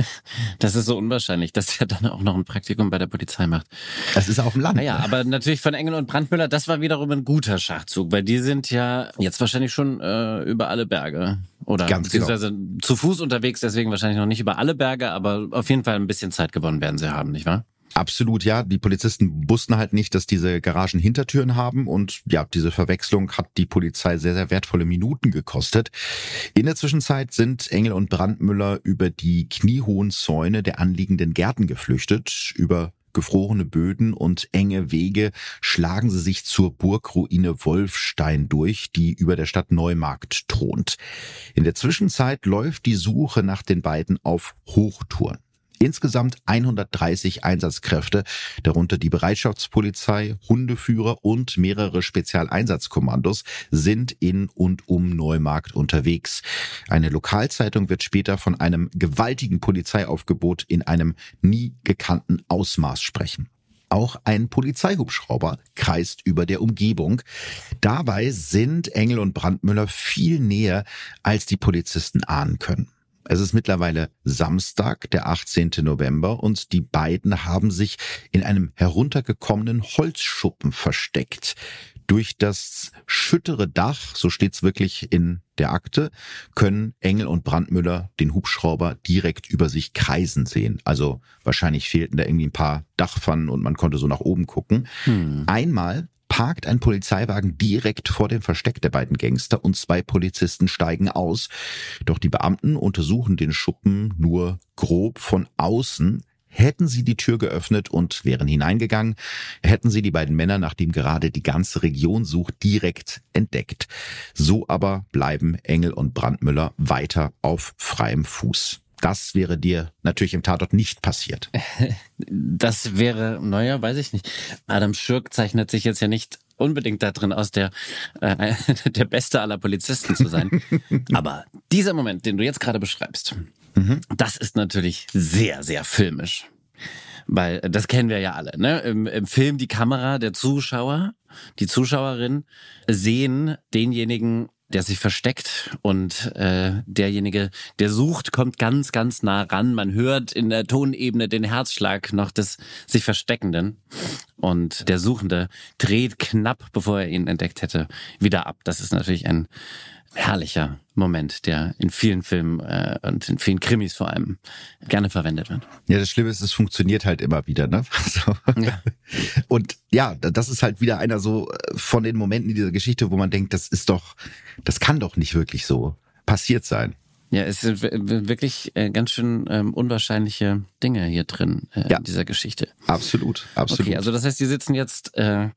das ist so unwahrscheinlich, dass er dann auch noch ein Praktikum bei der Polizei macht. Das ist auf dem Land. Naja, aber natürlich von Engel und Brandmüller, das war wiederum ein guter Schachzug, weil die sind ja jetzt wahrscheinlich schon äh, über alle Berge. Oder Ganz genau. beziehungsweise genau. zu Fuß unterwegs, deswegen wahrscheinlich noch nicht über alle Berge, aber auf jeden Fall ein bisschen Zeit gewonnen werden sie haben, nicht wahr? Absolut, ja. Die Polizisten wussten halt nicht, dass diese Garagen Hintertüren haben und ja, diese Verwechslung hat die Polizei sehr, sehr wertvolle Minuten gekostet. In der Zwischenzeit sind Engel und Brandmüller über die kniehohen Zäune der anliegenden Gärten geflüchtet, über gefrorene Böden und enge Wege schlagen sie sich zur Burgruine Wolfstein durch, die über der Stadt Neumarkt thront. In der Zwischenzeit läuft die Suche nach den beiden auf Hochtouren. Insgesamt 130 Einsatzkräfte, darunter die Bereitschaftspolizei, Hundeführer und mehrere Spezialeinsatzkommandos, sind in und um Neumarkt unterwegs. Eine Lokalzeitung wird später von einem gewaltigen Polizeiaufgebot in einem nie gekannten Ausmaß sprechen. Auch ein Polizeihubschrauber kreist über der Umgebung. Dabei sind Engel und Brandmüller viel näher, als die Polizisten ahnen können. Es ist mittlerweile Samstag, der 18. November, und die beiden haben sich in einem heruntergekommenen Holzschuppen versteckt. Durch das schüttere Dach, so steht's wirklich in der Akte, können Engel und Brandmüller den Hubschrauber direkt über sich kreisen sehen. Also wahrscheinlich fehlten da irgendwie ein paar Dachpfannen und man konnte so nach oben gucken. Hm. Einmal parkt ein Polizeiwagen direkt vor dem Versteck der beiden Gangster und zwei Polizisten steigen aus. Doch die Beamten untersuchen den Schuppen nur grob von außen. Hätten sie die Tür geöffnet und wären hineingegangen, hätten sie die beiden Männer, nachdem gerade die ganze Region sucht, direkt entdeckt. So aber bleiben Engel und Brandmüller weiter auf freiem Fuß. Das wäre dir natürlich im Tatort nicht passiert. Das wäre, naja, weiß ich nicht. Adam Schürk zeichnet sich jetzt ja nicht unbedingt da drin aus, der, äh, der beste aller Polizisten zu sein. Aber dieser Moment, den du jetzt gerade beschreibst, mhm. das ist natürlich sehr, sehr filmisch. Weil das kennen wir ja alle. Ne? Im, Im Film die Kamera, der Zuschauer, die Zuschauerin sehen denjenigen der sich versteckt und äh, derjenige, der sucht, kommt ganz, ganz nah ran. Man hört in der Tonebene den Herzschlag noch des sich Versteckenden und der Suchende dreht knapp, bevor er ihn entdeckt hätte, wieder ab. Das ist natürlich ein herrlicher Moment, der in vielen Filmen äh, und in vielen Krimis vor allem gerne verwendet wird. Ja, das Schlimme ist, es funktioniert halt immer wieder, ne? So. Ja. Und ja, das ist halt wieder einer so äh, von den Momenten in dieser Geschichte, wo man denkt, das ist doch, das kann doch nicht wirklich so passiert sein. Ja, es sind wirklich äh, ganz schön ähm, unwahrscheinliche Dinge hier drin äh, ja. in dieser Geschichte. Absolut, absolut. Okay, also das heißt, die sitzen jetzt äh,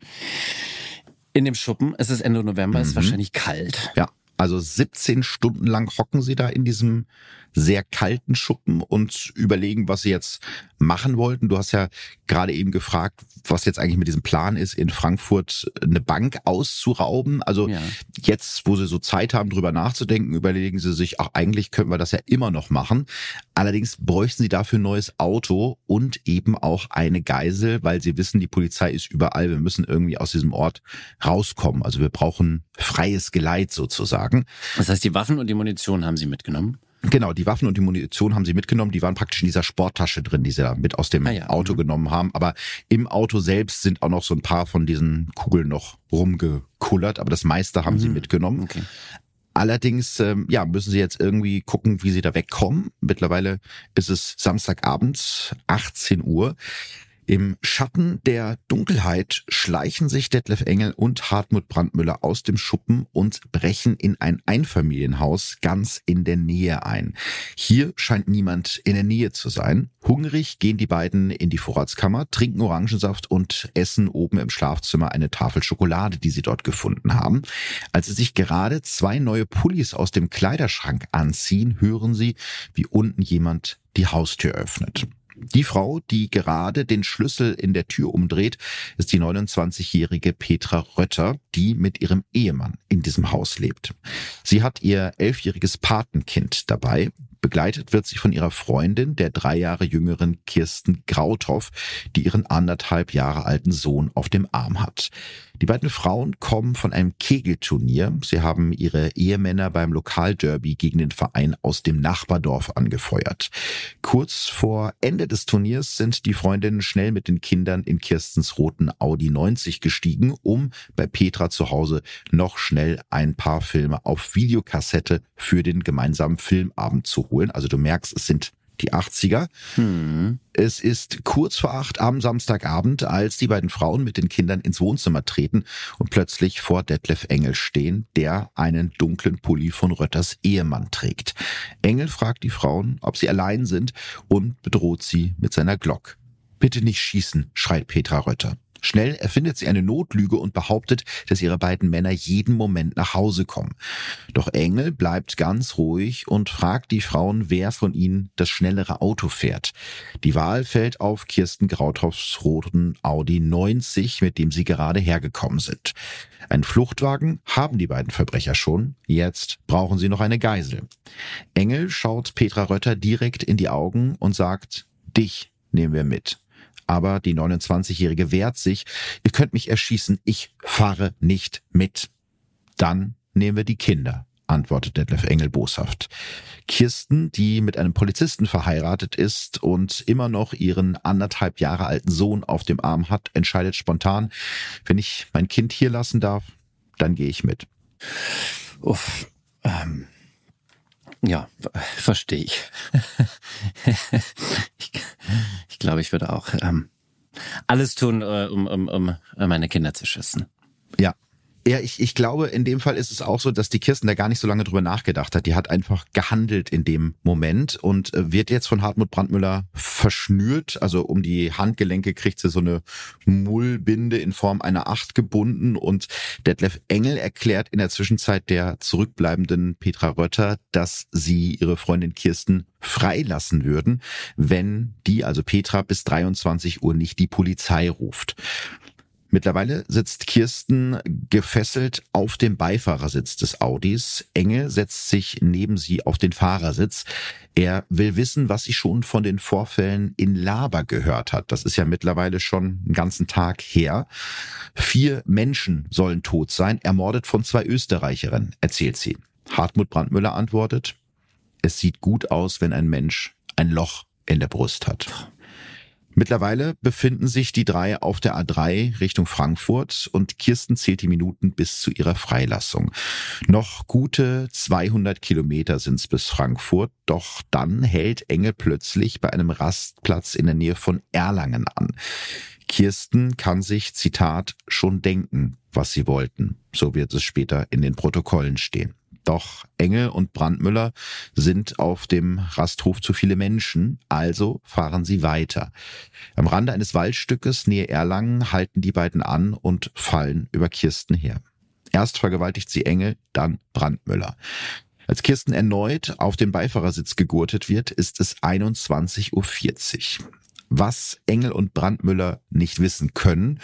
in dem Schuppen. Es ist Ende November, mhm. es ist mhm. wahrscheinlich kalt. Ja. Also 17 Stunden lang hocken sie da in diesem sehr kalten Schuppen und überlegen, was sie jetzt machen wollten. Du hast ja gerade eben gefragt, was jetzt eigentlich mit diesem Plan ist, in Frankfurt eine Bank auszurauben. Also ja. jetzt, wo sie so Zeit haben, drüber nachzudenken, überlegen sie sich, ach, eigentlich können wir das ja immer noch machen. Allerdings bräuchten sie dafür ein neues Auto und eben auch eine Geisel, weil sie wissen, die Polizei ist überall. Wir müssen irgendwie aus diesem Ort rauskommen. Also wir brauchen freies Geleit sozusagen. Das heißt, die Waffen und die Munition haben sie mitgenommen? Genau, die Waffen und die Munition haben sie mitgenommen. Die waren praktisch in dieser Sporttasche drin, die sie da mit aus dem ah ja. Auto mhm. genommen haben. Aber im Auto selbst sind auch noch so ein paar von diesen Kugeln noch rumgekullert. Aber das meiste haben mhm. sie mitgenommen. Okay. Allerdings ähm, ja, müssen sie jetzt irgendwie gucken, wie sie da wegkommen. Mittlerweile ist es Samstagabend, 18 Uhr. Im Schatten der Dunkelheit schleichen sich Detlef Engel und Hartmut Brandmüller aus dem Schuppen und brechen in ein Einfamilienhaus ganz in der Nähe ein. Hier scheint niemand in der Nähe zu sein. Hungrig gehen die beiden in die Vorratskammer, trinken Orangensaft und essen oben im Schlafzimmer eine Tafel Schokolade, die sie dort gefunden haben. Als sie sich gerade zwei neue Pullis aus dem Kleiderschrank anziehen, hören sie, wie unten jemand die Haustür öffnet. Die Frau, die gerade den Schlüssel in der Tür umdreht, ist die 29-jährige Petra Rötter, die mit ihrem Ehemann in diesem Haus lebt. Sie hat ihr elfjähriges Patenkind dabei. Begleitet wird sie von ihrer Freundin, der drei Jahre jüngeren Kirsten Grauthoff, die ihren anderthalb Jahre alten Sohn auf dem Arm hat. Die beiden Frauen kommen von einem Kegelturnier. Sie haben ihre Ehemänner beim Lokalderby gegen den Verein aus dem Nachbardorf angefeuert. Kurz vor Ende des Turniers sind die Freundinnen schnell mit den Kindern in Kirstens roten Audi 90 gestiegen, um bei Petra zu Hause noch schnell ein paar Filme auf Videokassette für den gemeinsamen Filmabend zu holen. Also du merkst, es sind die 80er. Hm. Es ist kurz vor acht am Samstagabend, als die beiden Frauen mit den Kindern ins Wohnzimmer treten und plötzlich vor Detlef Engel stehen, der einen dunklen Pulli von Rötters Ehemann trägt. Engel fragt die Frauen, ob sie allein sind und bedroht sie mit seiner Glock. Bitte nicht schießen, schreit Petra Rötter. Schnell erfindet sie eine Notlüge und behauptet, dass ihre beiden Männer jeden Moment nach Hause kommen. Doch Engel bleibt ganz ruhig und fragt die Frauen, wer von ihnen das schnellere Auto fährt. Die Wahl fällt auf Kirsten Grauthoffs roten Audi 90, mit dem sie gerade hergekommen sind. Ein Fluchtwagen haben die beiden Verbrecher schon. Jetzt brauchen sie noch eine Geisel. Engel schaut Petra Rötter direkt in die Augen und sagt, dich nehmen wir mit. Aber die 29-Jährige wehrt sich. Ihr könnt mich erschießen. Ich fahre nicht mit. Dann nehmen wir die Kinder, antwortet Detlef Engel boshaft. Kirsten, die mit einem Polizisten verheiratet ist und immer noch ihren anderthalb Jahre alten Sohn auf dem Arm hat, entscheidet spontan, wenn ich mein Kind hier lassen darf, dann gehe ich mit. Uff, ähm, ja, verstehe ich. ich. Ich glaube, ich würde auch ähm, alles tun, äh, um, um, um meine Kinder zu schützen. Ja, ja, ich, ich glaube, in dem Fall ist es auch so, dass die Kirsten da gar nicht so lange drüber nachgedacht hat. Die hat einfach gehandelt in dem Moment und äh, wird jetzt von Hartmut Brandmüller verschnürt. Also um die Handgelenke kriegt sie so eine Mullbinde in Form einer Acht gebunden und Detlef Engel erklärt in der Zwischenzeit der zurückbleibenden Petra Rötter, dass sie ihre Freundin Kirsten freilassen würden, wenn die, also Petra, bis 23 Uhr nicht die Polizei ruft. Mittlerweile sitzt Kirsten gefesselt auf dem Beifahrersitz des Audis. Engel setzt sich neben sie auf den Fahrersitz. Er will wissen, was sie schon von den Vorfällen in Laber gehört hat. Das ist ja mittlerweile schon einen ganzen Tag her. Vier Menschen sollen tot sein, ermordet von zwei Österreicherinnen, erzählt sie. Hartmut Brandmüller antwortet, es sieht gut aus, wenn ein Mensch ein Loch in der Brust hat. Mittlerweile befinden sich die drei auf der A3 Richtung Frankfurt und Kirsten zählt die Minuten bis zu ihrer Freilassung. Noch gute 200 Kilometer sind's bis Frankfurt, doch dann hält Engel plötzlich bei einem Rastplatz in der Nähe von Erlangen an. Kirsten kann sich, Zitat, schon denken, was sie wollten. So wird es später in den Protokollen stehen. Doch Engel und Brandmüller sind auf dem Rasthof zu viele Menschen, also fahren sie weiter. Am Rande eines Waldstückes nähe Erlangen halten die beiden an und fallen über Kirsten her. Erst vergewaltigt sie Engel, dann Brandmüller. Als Kirsten erneut auf den Beifahrersitz gegurtet wird, ist es 21.40 Uhr. Was Engel und Brandmüller nicht wissen können,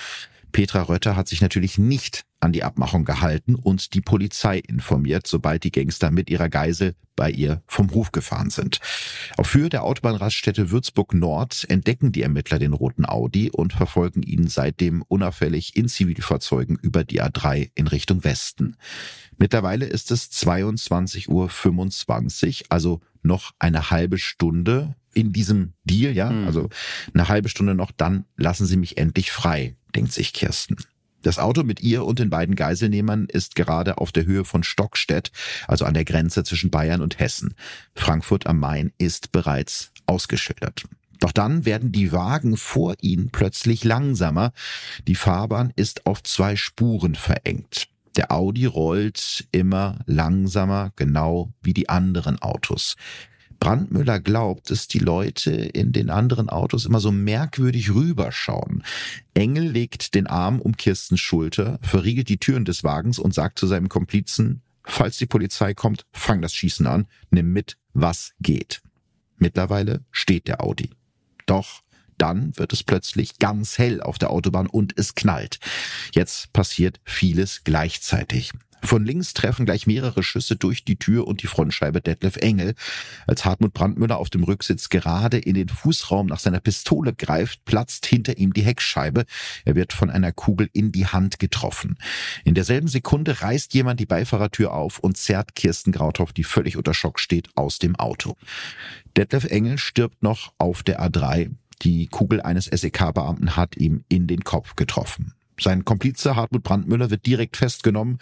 Petra Rötter hat sich natürlich nicht an die Abmachung gehalten und die Polizei informiert, sobald die Gangster mit ihrer Geisel bei ihr vom Hof gefahren sind. Auf Höhe der Autobahnraststätte Würzburg Nord entdecken die Ermittler den roten Audi und verfolgen ihn seitdem unauffällig in Zivilfahrzeugen über die A3 in Richtung Westen. Mittlerweile ist es 22.25 Uhr, also noch eine halbe Stunde in diesem Deal, ja, mhm. also eine halbe Stunde noch, dann lassen sie mich endlich frei, denkt sich Kirsten. Das Auto mit ihr und den beiden Geiselnehmern ist gerade auf der Höhe von Stockstedt, also an der Grenze zwischen Bayern und Hessen. Frankfurt am Main ist bereits ausgeschildert. Doch dann werden die Wagen vor ihnen plötzlich langsamer. Die Fahrbahn ist auf zwei Spuren verengt. Der Audi rollt immer langsamer, genau wie die anderen Autos. Brandmüller glaubt, dass die Leute in den anderen Autos immer so merkwürdig rüberschauen. Engel legt den Arm um Kirstens Schulter, verriegelt die Türen des Wagens und sagt zu seinem Komplizen, falls die Polizei kommt, fang das Schießen an, nimm mit, was geht. Mittlerweile steht der Audi. Doch dann wird es plötzlich ganz hell auf der Autobahn und es knallt. Jetzt passiert vieles gleichzeitig. Von links treffen gleich mehrere Schüsse durch die Tür und die Frontscheibe Detlef Engel. Als Hartmut Brandmüller auf dem Rücksitz gerade in den Fußraum nach seiner Pistole greift, platzt hinter ihm die Heckscheibe. Er wird von einer Kugel in die Hand getroffen. In derselben Sekunde reißt jemand die Beifahrertür auf und zerrt Kirsten Grauthoff, die völlig unter Schock steht, aus dem Auto. Detlef Engel stirbt noch auf der A3. Die Kugel eines SEK-Beamten hat ihm in den Kopf getroffen. Sein Komplize Hartmut Brandmüller wird direkt festgenommen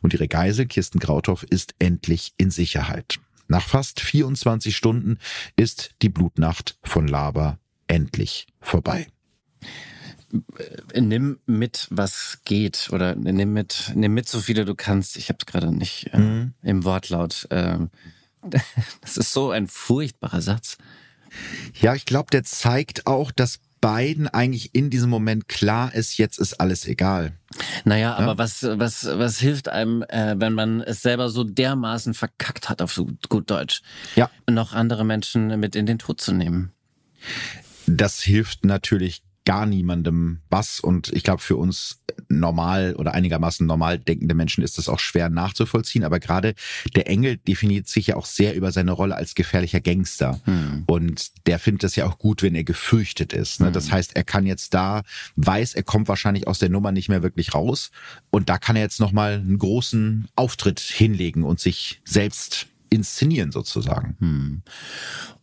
und ihre Geisel Kirsten Grauthoff ist endlich in Sicherheit. Nach fast 24 Stunden ist die Blutnacht von Laber endlich vorbei. Nimm mit, was geht, oder nimm mit, nimm mit so viele du kannst. Ich habe es gerade nicht äh, mhm. im Wortlaut. Äh, das ist so ein furchtbarer Satz. Ja, ich glaube, der zeigt auch, dass beiden eigentlich in diesem Moment klar ist, jetzt ist alles egal. Naja, aber was, was, was hilft einem, äh, wenn man es selber so dermaßen verkackt hat, auf so gut Deutsch, Ja. noch andere Menschen mit in den Tod zu nehmen? Das hilft natürlich gar niemandem was und ich glaube für uns normal oder einigermaßen normal denkende Menschen ist das auch schwer nachzuvollziehen, aber gerade der Engel definiert sich ja auch sehr über seine Rolle als gefährlicher Gangster Hm. und der findet es ja auch gut, wenn er gefürchtet ist. Ne? Das heißt, er kann jetzt da, weiß, er kommt wahrscheinlich aus der Nummer nicht mehr wirklich raus und da kann er jetzt nochmal einen großen Auftritt hinlegen und sich selbst inszenieren sozusagen. Hm.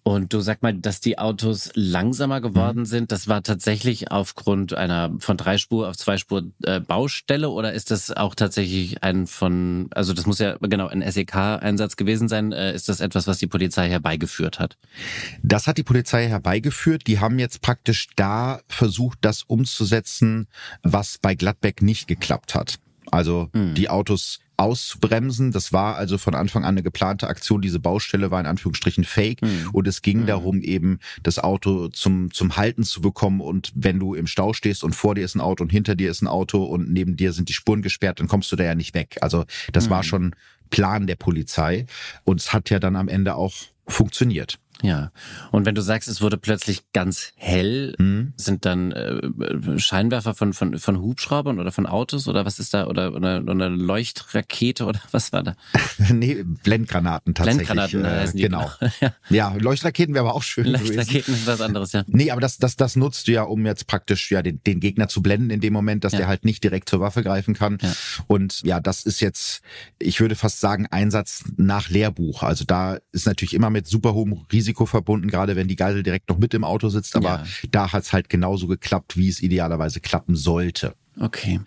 Und du sag mal, dass die Autos langsamer geworden sind, das war tatsächlich aufgrund einer von drei Spur auf zwei Spur äh, Baustelle oder ist das auch tatsächlich ein von, also das muss ja genau ein SEK-Einsatz gewesen sein, äh, ist das etwas, was die Polizei herbeigeführt hat? Das hat die Polizei herbeigeführt. Die haben jetzt praktisch da versucht, das umzusetzen, was bei Gladbeck nicht geklappt hat. Also Hm. die Autos auszubremsen. Das war also von Anfang an eine geplante Aktion. Diese Baustelle war in Anführungsstrichen fake. Hm. Und es ging Hm. darum, eben das Auto zum, zum Halten zu bekommen. Und wenn du im Stau stehst und vor dir ist ein Auto und hinter dir ist ein Auto und neben dir sind die Spuren gesperrt, dann kommst du da ja nicht weg. Also das war Hm. schon Plan der Polizei. Und es hat ja dann am Ende auch funktioniert. Ja. Und wenn du sagst, es wurde plötzlich ganz hell, Hm? sind dann äh, Scheinwerfer von, von, von Hubschraubern oder von Autos oder was ist da? Oder, oder, oder eine Leuchtrakete oder was war da? nee, Blendgranaten tatsächlich. Blendgranaten äh, heißen die. Genau. ja. Ja, Leuchtraketen wäre aber auch schön. Leuchtraketen ist was anderes, ja. Nee, aber das, das, das nutzt du ja, um jetzt praktisch ja den, den Gegner zu blenden in dem Moment, dass Ja. der halt nicht direkt zur Waffe greifen kann. Ja. Und ja, das ist jetzt, ich würde fast sagen, Einsatz nach Lehrbuch. Also da ist natürlich immer mit super hohem Risiko verbunden, gerade wenn die Geisel direkt noch mit im Auto sitzt. Aber Ja. da hat's halt genauso geklappt, wie es idealerweise klappen sollte. Okay.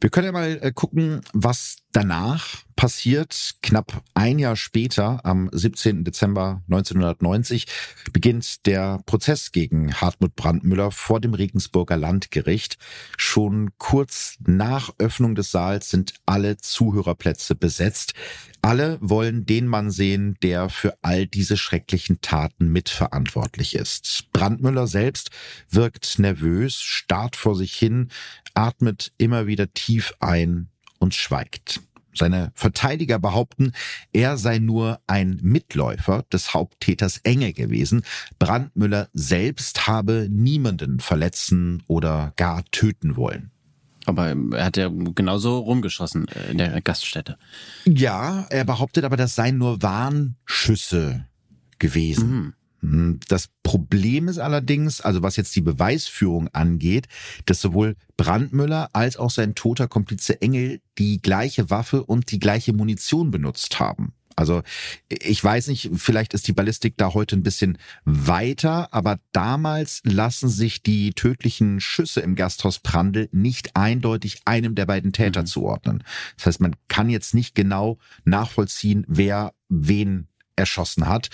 Wir können ja mal äh, gucken, was danach passiert. Knapp ein Jahr später, am 17. Dezember 1990, beginnt der Prozess gegen Hartmut Brandmüller vor dem Regensburger Landgericht. Schon kurz nach Öffnung des Saals sind alle Zuhörerplätze besetzt. Alle wollen den Mann sehen, der für all diese schrecklichen Taten mitverantwortlich ist. Brandmüller selbst wirkt nervös, starrt vor sich hin, atmet immer wieder tief ein und schweigt. Seine Verteidiger behaupten, er sei nur ein Mitläufer des Haupttäters Engel gewesen. Brandmüller selbst habe niemanden verletzen oder gar töten wollen. Aber er hat ja genauso rumgeschossen äh, in der Gaststätte. Ja, er behauptet aber, das seien nur Warnschüsse gewesen. Mhm. Hm, Das Problem ist allerdings, also was jetzt die Beweisführung angeht, dass sowohl Brandmüller als auch sein toter Komplize Engel die gleiche Waffe und die gleiche Munition benutzt haben. Also ich weiß nicht, vielleicht ist die Ballistik da heute ein bisschen weiter, aber damals lassen sich die tödlichen Schüsse im Gasthaus Prandl nicht eindeutig einem der beiden Täter Mhm. zuordnen. Das heißt, man kann jetzt nicht genau nachvollziehen, wer wen erschossen hat.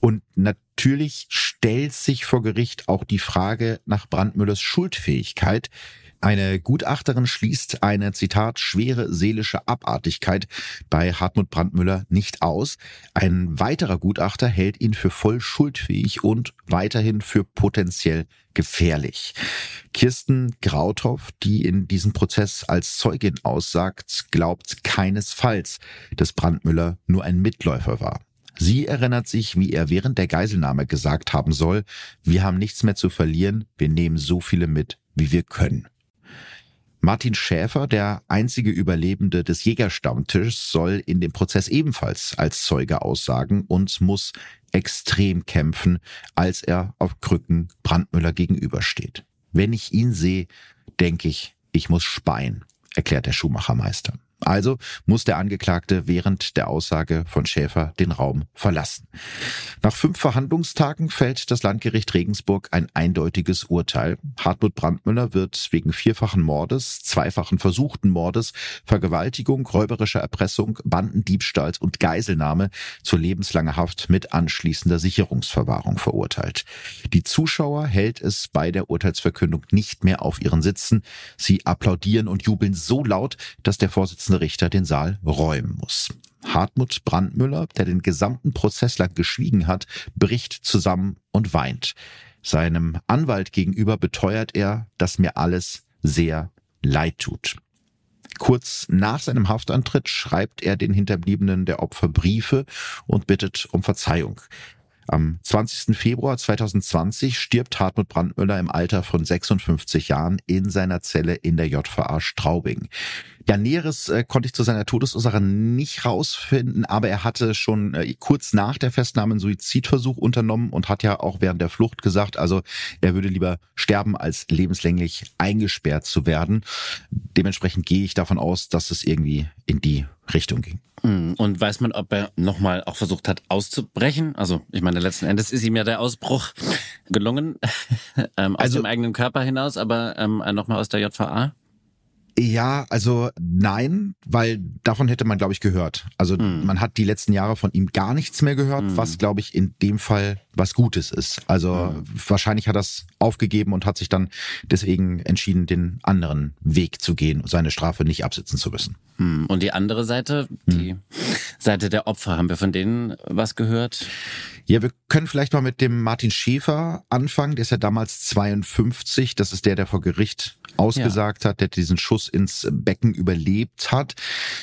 Und natürlich stellt sich vor Gericht auch die Frage nach Brandmüllers Schuldfähigkeit. Eine Gutachterin schließt eine, Zitat, schwere seelische Abartigkeit bei Hartmut Brandmüller nicht aus. Ein weiterer Gutachter hält ihn für voll schuldfähig und weiterhin für potenziell gefährlich. Kirsten Grauthoff, die in diesem Prozess als Zeugin aussagt, glaubt keinesfalls, dass Brandmüller nur ein Mitläufer war. Sie erinnert sich, wie er während der Geiselnahme gesagt haben soll, wir haben nichts mehr zu verlieren, wir nehmen so viele mit, wie wir können. Martin Schäfer, der einzige Überlebende des Jägerstammtischs, soll in dem Prozess ebenfalls als Zeuge aussagen und muss extrem kämpfen, als er auf Krücken Brandmüller gegenübersteht. Wenn ich ihn sehe, denke ich, ich muss speien, erklärt der Schuhmachermeister. Also muss der Angeklagte während der Aussage von Schäfer den Raum verlassen. Nach fünf Verhandlungstagen fällt das Landgericht Regensburg ein eindeutiges Urteil. Hartmut Brandmüller wird wegen vierfachen Mordes, zweifachen versuchten Mordes, Vergewaltigung, räuberischer Erpressung, Bandendiebstahls und Geiselnahme zu lebenslanger Haft mit anschließender Sicherungsverwahrung verurteilt. Die Zuschauer hält es bei der Urteilsverkündung nicht mehr auf ihren Sitzen. Sie applaudieren und jubeln so laut, dass der Vorsitzende Richter den Saal räumen muss. Hartmut Brandmüller, der den gesamten Prozess lang geschwiegen hat, bricht zusammen und weint. Seinem Anwalt gegenüber beteuert er, dass mir alles sehr leid tut. Kurz nach seinem Haftantritt schreibt er den Hinterbliebenen der Opfer Briefe und bittet um Verzeihung. Am 20. Februar 2020 stirbt Hartmut Brandmüller im Alter von 56 Jahren in seiner Zelle in der JVA Straubing. Ja, Näheres äh, konnte ich zu seiner Todesursache nicht rausfinden, aber er hatte schon äh, kurz nach der Festnahme einen Suizidversuch unternommen und hat ja auch während der Flucht gesagt, also er würde lieber sterben, als lebenslänglich eingesperrt zu werden. Dementsprechend gehe ich davon aus, dass es irgendwie in die Richtung ging. Hm, und weiß man, ob er nochmal auch versucht hat auszubrechen? Also ich meine, letzten Endes ist ihm ja der Ausbruch gelungen ähm, aus also, dem eigenen Körper hinaus, aber ähm, nochmal aus der JVA? Ja, also nein, weil davon hätte man, glaube ich, gehört. Also hm. man hat die letzten Jahre von ihm gar nichts mehr gehört, hm. was, glaube ich, in dem Fall was Gutes ist. Also hm. wahrscheinlich hat er es aufgegeben und hat sich dann deswegen entschieden, den anderen Weg zu gehen, seine Strafe nicht absitzen zu müssen. Hm. Und die andere Seite, die hm. Seite der Opfer, haben wir von denen was gehört? Ja, wir können vielleicht mal mit dem Martin Schäfer anfangen. Der ist ja damals 52. Das ist der, der vor Gericht ausgesagt ja. hat, der diesen Schuss ins Becken überlebt hat.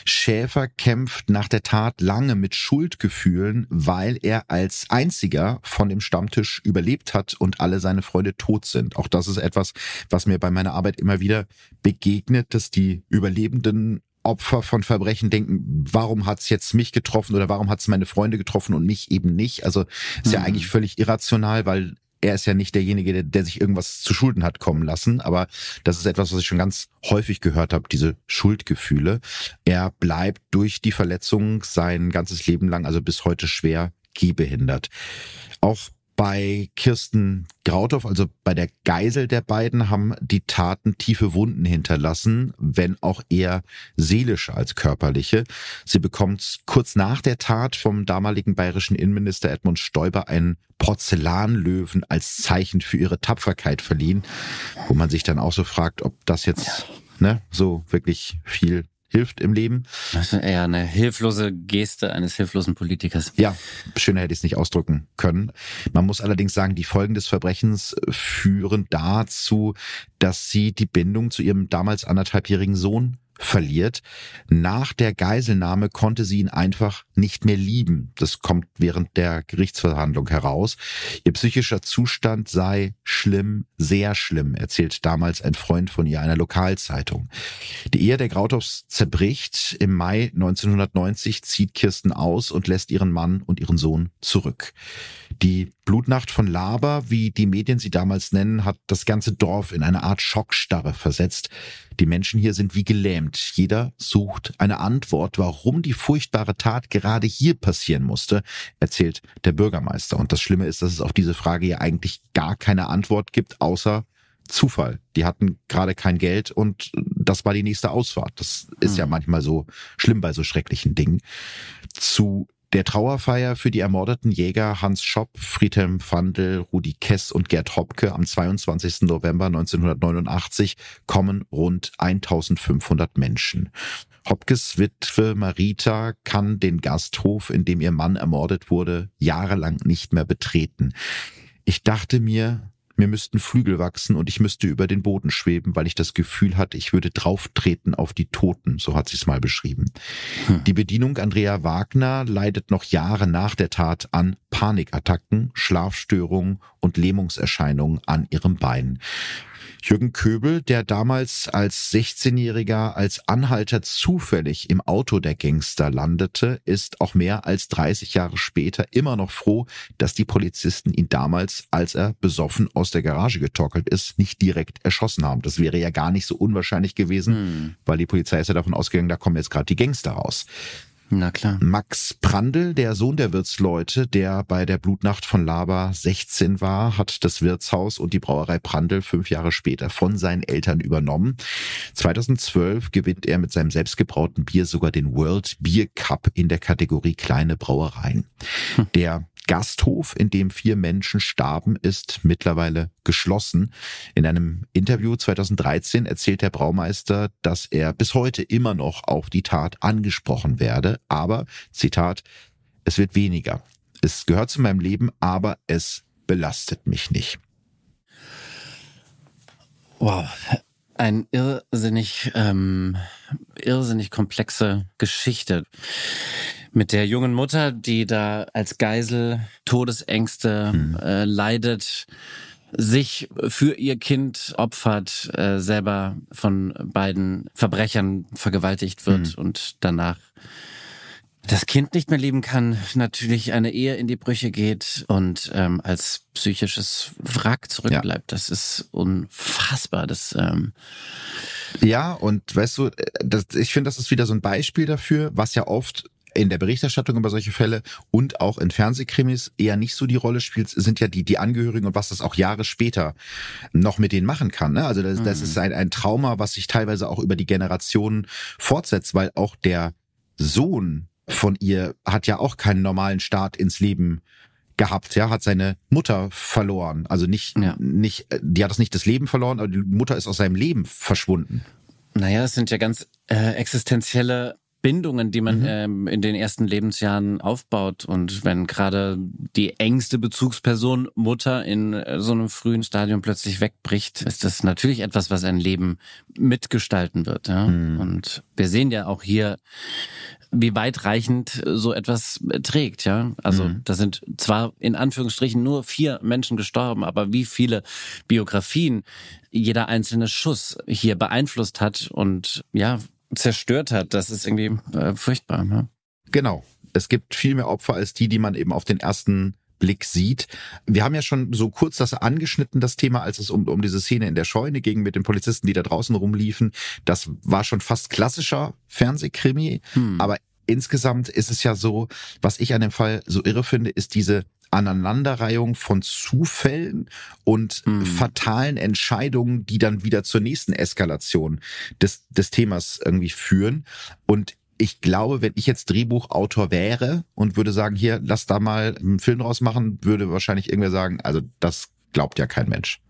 Schäfer kämpft nach der Tat lange mit Schuldgefühlen, weil er als einziger von dem Stammtisch überlebt hat und alle seine Freunde tot sind. Auch das ist etwas, was mir bei meiner Arbeit immer wieder begegnet, dass die Überlebenden Opfer von Verbrechen denken, warum hat's jetzt mich getroffen oder warum hat's meine Freunde getroffen und mich eben nicht? Also ist mhm. ja eigentlich völlig irrational, weil er ist ja nicht derjenige, der, der sich irgendwas zu Schulden hat kommen lassen. Aber das ist etwas, was ich schon ganz häufig gehört habe, diese Schuldgefühle. Er bleibt durch die Verletzung sein ganzes Leben lang, also bis heute schwer gehbehindert. Auch bei Kirsten Grauthoff, also bei der Geisel der beiden, haben die Taten tiefe Wunden hinterlassen, wenn auch eher seelische als körperliche. Sie bekommt kurz nach der Tat vom damaligen bayerischen Innenminister Edmund Stoiber einen Porzellanlöwen als Zeichen für ihre Tapferkeit verliehen, wo man sich dann auch so fragt, ob das jetzt ne, so wirklich viel hilft im Leben. Das ist eher eine hilflose Geste eines hilflosen Politikers. Ja, schöner hätte ich es nicht ausdrücken können. Man muss allerdings sagen, die Folgen des Verbrechens führen dazu, dass sie die Bindung zu ihrem damals anderthalbjährigen Sohn verliert. Nach der Geiselnahme konnte sie ihn einfach nicht mehr lieben. Das kommt während der Gerichtsverhandlung heraus. Ihr psychischer Zustand sei schlimm, sehr schlimm, erzählt damals ein Freund von ihr einer Lokalzeitung. Die Ehe der Grautows zerbricht. Im Mai 1990 zieht Kirsten aus und lässt ihren Mann und ihren Sohn zurück. Die Blutnacht von Laber, wie die Medien sie damals nennen, hat das ganze Dorf in eine Art Schockstarre versetzt. Die Menschen hier sind wie gelähmt. Jeder sucht eine Antwort, warum die furchtbare Tat gerade hier passieren musste, erzählt der Bürgermeister. Und das Schlimme ist, dass es auf diese Frage ja eigentlich gar keine Antwort gibt, außer Zufall. Die hatten gerade kein Geld und das war die nächste Ausfahrt. Das ist mhm. ja manchmal so schlimm bei so schrecklichen Dingen. Zu der Trauerfeier für die ermordeten Jäger Hans Schopp, Friedhelm Fandl, Rudi Kess und Gerd Hopke am 22. November 1989 kommen rund 1500 Menschen. Hopkes Witwe Marita kann den Gasthof, in dem ihr Mann ermordet wurde, jahrelang nicht mehr betreten. Ich dachte mir, mir müssten Flügel wachsen und ich müsste über den Boden schweben, weil ich das Gefühl hatte, ich würde drauftreten auf die Toten, so hat sie es mal beschrieben. Hm. Die Bedienung Andrea Wagner leidet noch Jahre nach der Tat an Panikattacken, Schlafstörungen und Lähmungserscheinungen an ihrem Bein. Jürgen Köbel, der damals als 16-Jähriger als Anhalter zufällig im Auto der Gangster landete, ist auch mehr als 30 Jahre später immer noch froh, dass die Polizisten ihn damals, als er besoffen aus der Garage getorkelt ist, nicht direkt erschossen haben. Das wäre ja gar nicht so unwahrscheinlich gewesen, hm. weil die Polizei ist ja davon ausgegangen, da kommen jetzt gerade die Gangster raus. Na klar. Max Prandl, der Sohn der Wirtsleute, der bei der Blutnacht von Laber 16 war, hat das Wirtshaus und die Brauerei Prandl fünf Jahre später von seinen Eltern übernommen. 2012 gewinnt er mit seinem selbstgebrauten Bier sogar den World Beer Cup in der Kategorie kleine Brauereien. Hm. Der Gasthof, in dem vier Menschen starben, ist mittlerweile geschlossen. In einem Interview 2013 erzählt der Braumeister, dass er bis heute immer noch auf die Tat angesprochen werde, aber, Zitat, es wird weniger. Es gehört zu meinem Leben, aber es belastet mich nicht. Wow, ein irrsinnig, ähm, irrsinnig komplexe Geschichte mit der jungen Mutter, die da als Geisel Todesängste hm. äh, leidet, sich für ihr Kind opfert, äh, selber von beiden Verbrechern vergewaltigt wird hm. und danach das Kind nicht mehr leben kann, natürlich eine Ehe in die Brüche geht und ähm, als psychisches Wrack zurückbleibt. Ja. Das ist unfassbar. Das ähm ja, und weißt du, das, ich finde, das ist wieder so ein Beispiel dafür, was ja oft in der Berichterstattung über solche Fälle und auch in Fernsehkrimis eher nicht so die Rolle spielt, sind ja die, die Angehörigen und was das auch Jahre später noch mit denen machen kann. Ne? Also das, das mhm. ist ein, ein Trauma, was sich teilweise auch über die Generationen fortsetzt, weil auch der Sohn von ihr hat ja auch keinen normalen Start ins Leben gehabt, ja, hat seine Mutter verloren. Also nicht, ja. nicht, die hat das nicht das Leben verloren, aber die Mutter ist aus seinem Leben verschwunden. Naja, es sind ja ganz äh, existenzielle Bindungen, die man mhm. ähm, in den ersten Lebensjahren aufbaut. Und wenn gerade die engste Bezugsperson Mutter in äh, so einem frühen Stadium plötzlich wegbricht, ist das natürlich etwas, was ein Leben mitgestalten wird. Ja? Mhm. Und wir sehen ja auch hier, wie weitreichend so etwas trägt, ja. Also mhm. da sind zwar in Anführungsstrichen nur vier Menschen gestorben, aber wie viele Biografien jeder einzelne Schuss hier beeinflusst hat und ja, zerstört hat, das ist irgendwie äh, furchtbar. Ne? Genau. Es gibt viel mehr Opfer als die, die man eben auf den ersten Blick sieht. Wir haben ja schon so kurz das angeschnitten, das Thema, als es um, um diese Szene in der Scheune ging mit den Polizisten, die da draußen rumliefen. Das war schon fast klassischer Fernsehkrimi. Hm. Aber insgesamt ist es ja so, was ich an dem Fall so irre finde, ist diese Aneinanderreihung von Zufällen und mhm. fatalen Entscheidungen, die dann wieder zur nächsten Eskalation des, des Themas irgendwie führen. Und ich glaube, wenn ich jetzt Drehbuchautor wäre und würde sagen, hier, lass da mal einen Film draus machen, würde wahrscheinlich irgendwer sagen, also das glaubt ja kein Mensch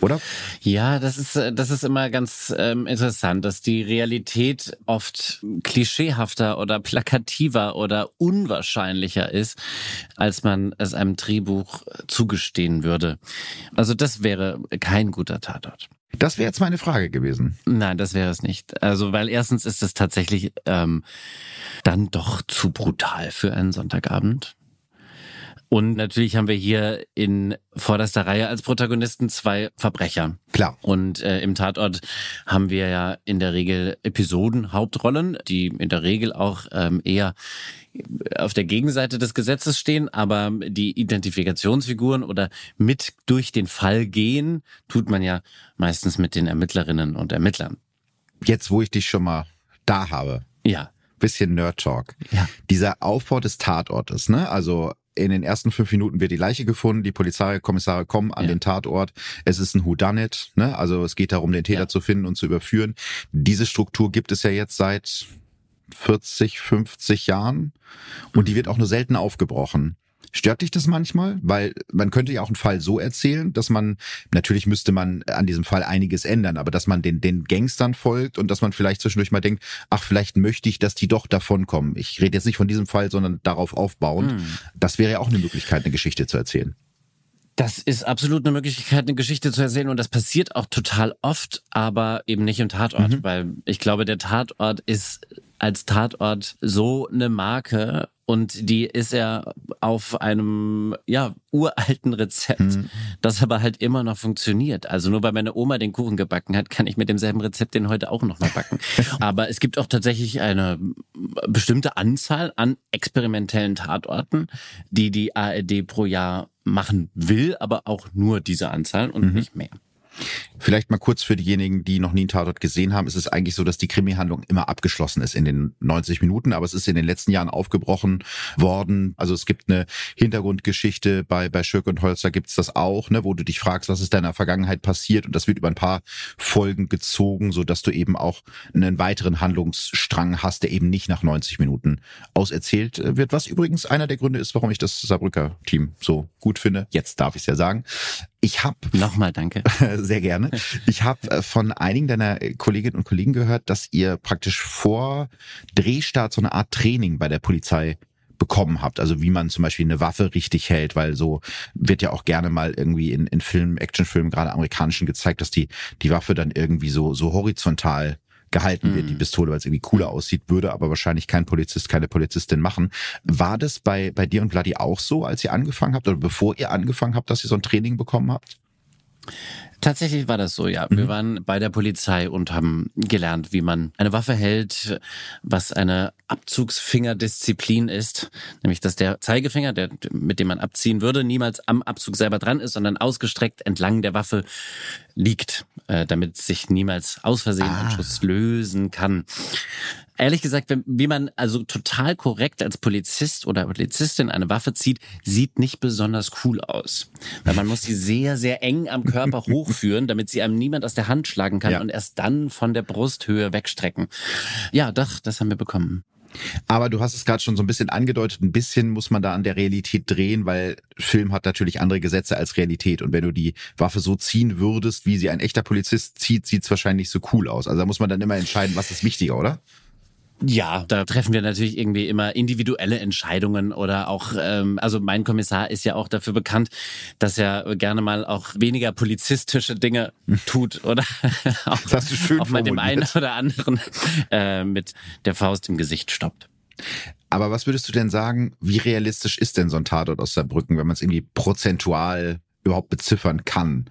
oder? Ja, das ist, äh, das ist immer ganz ähm, interessant, dass die Realität oft klischeehafter oder plakativer oder unwahrscheinlicher ist, als man es einem Drehbuch zugestehen würde. Also das wäre kein guter Tatort. Das wäre jetzt meine Frage gewesen. Nein, das wäre es nicht. Also, weil erstens ist es tatsächlich ähm, dann doch zu brutal für einen Sonntagabend. Und natürlich haben wir hier in vorderster Reihe als Protagonisten zwei Verbrecher. Klar. Und äh, im Tatort haben wir ja in der Regel Episoden-Hauptrollen, die in der Regel auch ähm, eher auf der Gegenseite des Gesetzes stehen, aber die Identifikationsfiguren oder mit durch den Fall gehen, tut man ja meistens mit den Ermittlerinnen und Ermittlern. Jetzt, wo ich dich schon mal da habe. Ja. Bisschen Nerd Talk. Ja. Dieser Aufbau des Tatortes, ne? Also in den ersten fünf Minuten wird die Leiche gefunden, die Polizeikommissare kommen an ja. den Tatort. Es ist ein Whodunit, ne? also es geht darum, den Täter ja. zu finden und zu überführen. Diese Struktur gibt es ja jetzt seit 40, 50 Jahren und die wird auch nur selten aufgebrochen. Stört dich das manchmal? Weil man könnte ja auch einen Fall so erzählen, dass man, natürlich müsste man an diesem Fall einiges ändern, aber dass man den, den Gangstern folgt und dass man vielleicht zwischendurch mal denkt, ach, vielleicht möchte ich, dass die doch davon kommen. Ich rede jetzt nicht von diesem Fall, sondern darauf aufbauend. Hm. Das wäre ja auch eine Möglichkeit, eine Geschichte zu erzählen. Das ist absolut eine Möglichkeit, eine Geschichte zu erzählen und das passiert auch total oft, aber eben nicht im Tatort, mhm. weil ich glaube, der Tatort ist als Tatort so eine Marke und die ist er auf einem ja uralten Rezept, mhm. das aber halt immer noch funktioniert. Also nur weil meine Oma den Kuchen gebacken hat, kann ich mit demselben Rezept den heute auch noch mal backen. aber es gibt auch tatsächlich eine bestimmte Anzahl an experimentellen Tatorten, die die ARD pro Jahr machen will, aber auch nur diese Anzahl und mhm. nicht mehr. Vielleicht mal kurz für diejenigen, die noch nie einen Tatort gesehen haben. Es ist eigentlich so, dass die Krimi-Handlung immer abgeschlossen ist in den 90 Minuten, aber es ist in den letzten Jahren aufgebrochen worden. Also es gibt eine Hintergrundgeschichte bei, bei Schirk und Holzer gibt's das auch, ne, wo du dich fragst, was ist deiner Vergangenheit passiert und das wird über ein paar Folgen gezogen, so dass du eben auch einen weiteren Handlungsstrang hast, der eben nicht nach 90 Minuten auserzählt wird, was übrigens einer der Gründe ist, warum ich das Saarbrücker Team so gut finde. Jetzt darf ich es ja sagen. Ich habe nochmal danke sehr gerne. Ich habe äh, von einigen deiner Kolleginnen und Kollegen gehört, dass ihr praktisch vor Drehstart so eine Art Training bei der Polizei bekommen habt. Also wie man zum Beispiel eine Waffe richtig hält, weil so wird ja auch gerne mal irgendwie in, in Filmen, Actionfilmen, gerade amerikanischen gezeigt, dass die, die Waffe dann irgendwie so, so horizontal gehalten wird, die mhm. Pistole, weil es irgendwie cooler aussieht, würde aber wahrscheinlich kein Polizist, keine Polizistin machen. War das bei, bei dir und Vladi auch so, als ihr angefangen habt oder bevor ihr angefangen habt, dass ihr so ein Training bekommen habt? Tatsächlich war das so, ja. Mhm. Wir waren bei der Polizei und haben gelernt, wie man eine Waffe hält, was eine Abzugsfingerdisziplin ist, nämlich dass der Zeigefinger, der, mit dem man abziehen würde, niemals am Abzug selber dran ist, sondern ausgestreckt entlang der Waffe liegt, äh, damit sich niemals aus Versehen ah. ein Schuss lösen kann ehrlich gesagt, wie man also total korrekt als Polizist oder Polizistin eine Waffe zieht, sieht nicht besonders cool aus. Weil man muss sie sehr, sehr eng am Körper hochführen, damit sie einem niemand aus der Hand schlagen kann ja. und erst dann von der Brusthöhe wegstrecken. Ja, doch, das haben wir bekommen. Aber du hast es gerade schon so ein bisschen angedeutet, ein bisschen muss man da an der Realität drehen, weil Film hat natürlich andere Gesetze als Realität. Und wenn du die Waffe so ziehen würdest, wie sie ein echter Polizist zieht, sieht es wahrscheinlich so cool aus. Also da muss man dann immer entscheiden, was ist wichtiger, oder? Ja, da treffen wir natürlich irgendwie immer individuelle Entscheidungen oder auch, ähm, also mein Kommissar ist ja auch dafür bekannt, dass er gerne mal auch weniger polizistische Dinge tut oder auch, das schön auch mal dem einen oder anderen äh, mit der Faust im Gesicht stoppt. Aber was würdest du denn sagen, wie realistisch ist denn so ein Tatort aus Saarbrücken, wenn man es irgendwie prozentual überhaupt beziffern kann?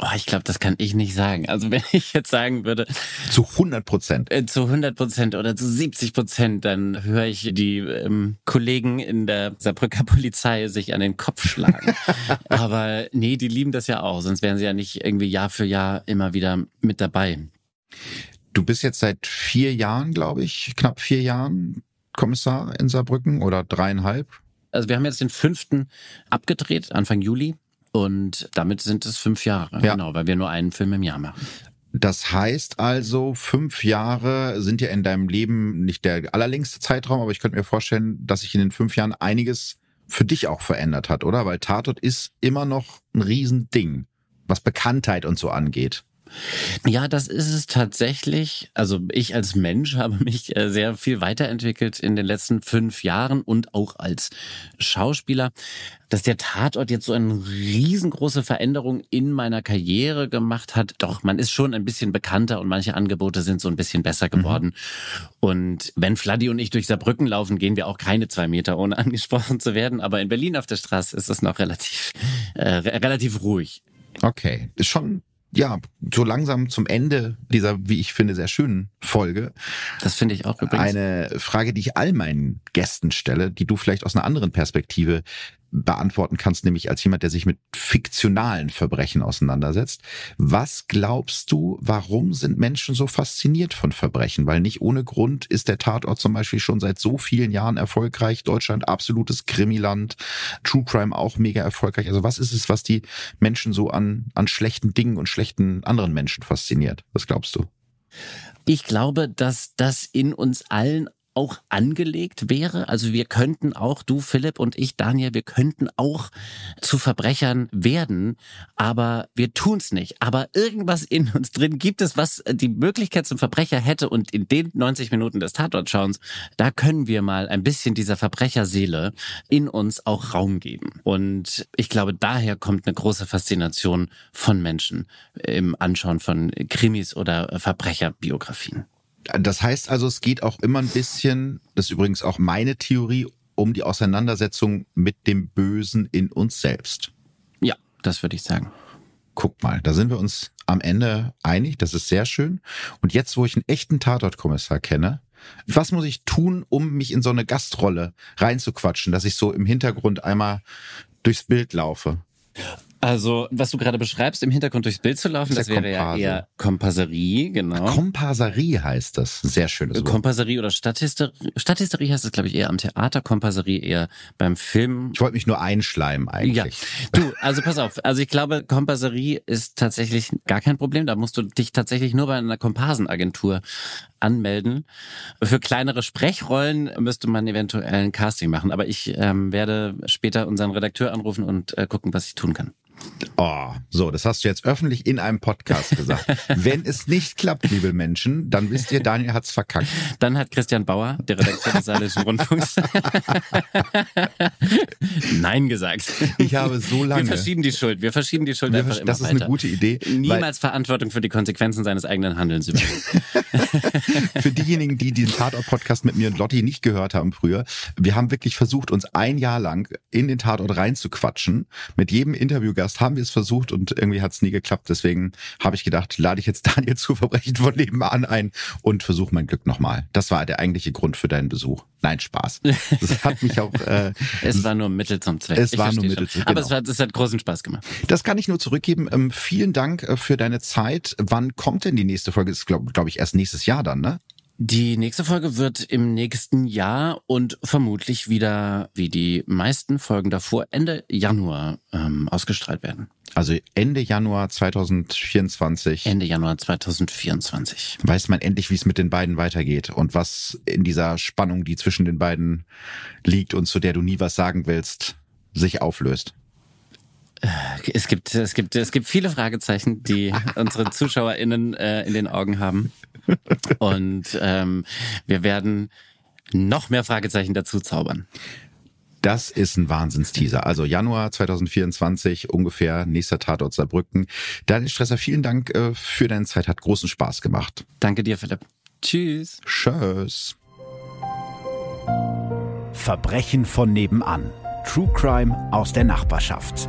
Oh, ich glaube, das kann ich nicht sagen. Also wenn ich jetzt sagen würde. Zu 100 Prozent. Äh, zu 100 Prozent oder zu 70 Prozent, dann höre ich die ähm, Kollegen in der Saarbrücker Polizei sich an den Kopf schlagen. Aber nee, die lieben das ja auch, sonst wären sie ja nicht irgendwie Jahr für Jahr immer wieder mit dabei. Du bist jetzt seit vier Jahren, glaube ich, knapp vier Jahren Kommissar in Saarbrücken oder dreieinhalb. Also wir haben jetzt den fünften abgedreht, Anfang Juli. Und damit sind es fünf Jahre, ja. genau, weil wir nur einen Film im Jahr machen. Das heißt also, fünf Jahre sind ja in deinem Leben nicht der allerlängste Zeitraum, aber ich könnte mir vorstellen, dass sich in den fünf Jahren einiges für dich auch verändert hat, oder? Weil Tatort ist immer noch ein Riesending, was Bekanntheit und so angeht. Ja, das ist es tatsächlich. Also ich als Mensch habe mich äh, sehr viel weiterentwickelt in den letzten fünf Jahren und auch als Schauspieler. Dass der Tatort jetzt so eine riesengroße Veränderung in meiner Karriere gemacht hat, doch, man ist schon ein bisschen bekannter und manche Angebote sind so ein bisschen besser mhm. geworden. Mhm. Und wenn Fladdy und ich durch Saarbrücken laufen, gehen wir auch keine zwei Meter, ohne angesprochen zu werden. Aber in Berlin auf der Straße ist es noch relativ, äh, relativ ruhig. Okay, ist schon ja, so langsam zum Ende dieser, wie ich finde, sehr schönen Folge. Das finde ich auch übrigens. Eine Frage, die ich all meinen Gästen stelle, die du vielleicht aus einer anderen Perspektive beantworten kannst, nämlich als jemand, der sich mit fiktionalen Verbrechen auseinandersetzt. Was glaubst du, warum sind Menschen so fasziniert von Verbrechen? Weil nicht ohne Grund ist der Tatort zum Beispiel schon seit so vielen Jahren erfolgreich. Deutschland absolutes Krimiland. True Crime auch mega erfolgreich. Also was ist es, was die Menschen so an, an schlechten Dingen und schlechten anderen Menschen fasziniert? Was glaubst du? Ich glaube, dass das in uns allen auch angelegt wäre. Also wir könnten auch, du Philipp und ich Daniel, wir könnten auch zu Verbrechern werden, aber wir tun's nicht. Aber irgendwas in uns drin gibt es, was die Möglichkeit zum Verbrecher hätte und in den 90 Minuten des Tatortschauens, da können wir mal ein bisschen dieser Verbrecherseele in uns auch Raum geben. Und ich glaube, daher kommt eine große Faszination von Menschen im Anschauen von Krimis oder Verbrecherbiografien. Das heißt also, es geht auch immer ein bisschen, das ist übrigens auch meine Theorie, um die Auseinandersetzung mit dem Bösen in uns selbst. Ja, das würde ich sagen. Guck mal, da sind wir uns am Ende einig, das ist sehr schön. Und jetzt, wo ich einen echten Tatortkommissar kenne, was muss ich tun, um mich in so eine Gastrolle reinzuquatschen, dass ich so im Hintergrund einmal durchs Bild laufe? Also, was du gerade beschreibst, im Hintergrund durchs Bild zu laufen, das, das wäre ja eher Kompasserie, genau. Kompasserie heißt das. Sehr schönes Wort. Kompasserie oder Stadthysterie. Stadthysterie heißt es, glaube ich, eher am Theater, Kompasserie eher beim Film. Ich wollte mich nur einschleimen eigentlich. Ja. Du, also pass auf. Also ich glaube, Kompasserie ist tatsächlich gar kein Problem. Da musst du dich tatsächlich nur bei einer Komparsenagentur anmelden. Für kleinere Sprechrollen müsste man eventuell ein Casting machen. Aber ich ähm, werde später unseren Redakteur anrufen und äh, gucken, was ich tun kann. Oh, so, das hast du jetzt öffentlich in einem Podcast gesagt. Wenn es nicht klappt, liebe Menschen, dann wisst ihr, Daniel hat's verkackt. Dann hat Christian Bauer, der Redakteur des Saarländischen Rundfunks, Nein gesagt. Ich habe so lange. Wir verschieben die Schuld. Wir verschieben die Schuld Wir einfach immer Das ist weiter. eine gute Idee. Niemals Verantwortung für die Konsequenzen seines eigenen Handelns übernehmen. für diejenigen, die den Tatort-Podcast mit mir und Lotti nicht gehört haben früher, wir haben wirklich versucht, uns ein Jahr lang in den Tatort reinzuquatschen. Mit jedem Interviewgast Podcast haben wir es versucht und irgendwie hat es nie geklappt. Deswegen habe ich gedacht, lade ich jetzt Daniel zu Verbrechen von nebenan ein und versuche mein Glück nochmal. Das war der eigentliche Grund für deinen Besuch. Nein, Spaß. Das hat mich auch. Äh, es war nur Mittel zum Zweck. Es ich war nur Mittel zum Zweck. Aber genau. es, hat, es hat großen Spaß gemacht. Das kann ich nur zurückgeben. Ähm, vielen Dank äh, für deine Zeit. Wann kommt denn die nächste Folge? Das ist, glaube glaub ich, erst nächstes Jahr dann, ne? Die nächste Folge wird im nächsten Jahr und vermutlich wieder, wie die meisten Folgen davor, Ende Januar ähm, ausgestrahlt werden. Also Ende Januar 2024. Ende Januar 2024. Weiß man endlich, wie es mit den beiden weitergeht und was in dieser Spannung, die zwischen den beiden liegt und zu der du nie was sagen willst, sich auflöst. Es gibt, es gibt, es gibt viele Fragezeichen, die unsere ZuschauerInnen äh, in den Augen haben. Und ähm, wir werden noch mehr Fragezeichen dazu zaubern. Das ist ein Wahnsinnsteaser. Also Januar 2024 ungefähr, nächster Tatort Saarbrücken. Daniel Stresser, vielen Dank äh, für deine Zeit. Hat großen Spaß gemacht. Danke dir, Philipp. Tschüss. Tschüss. Verbrechen von nebenan. True Crime aus der Nachbarschaft.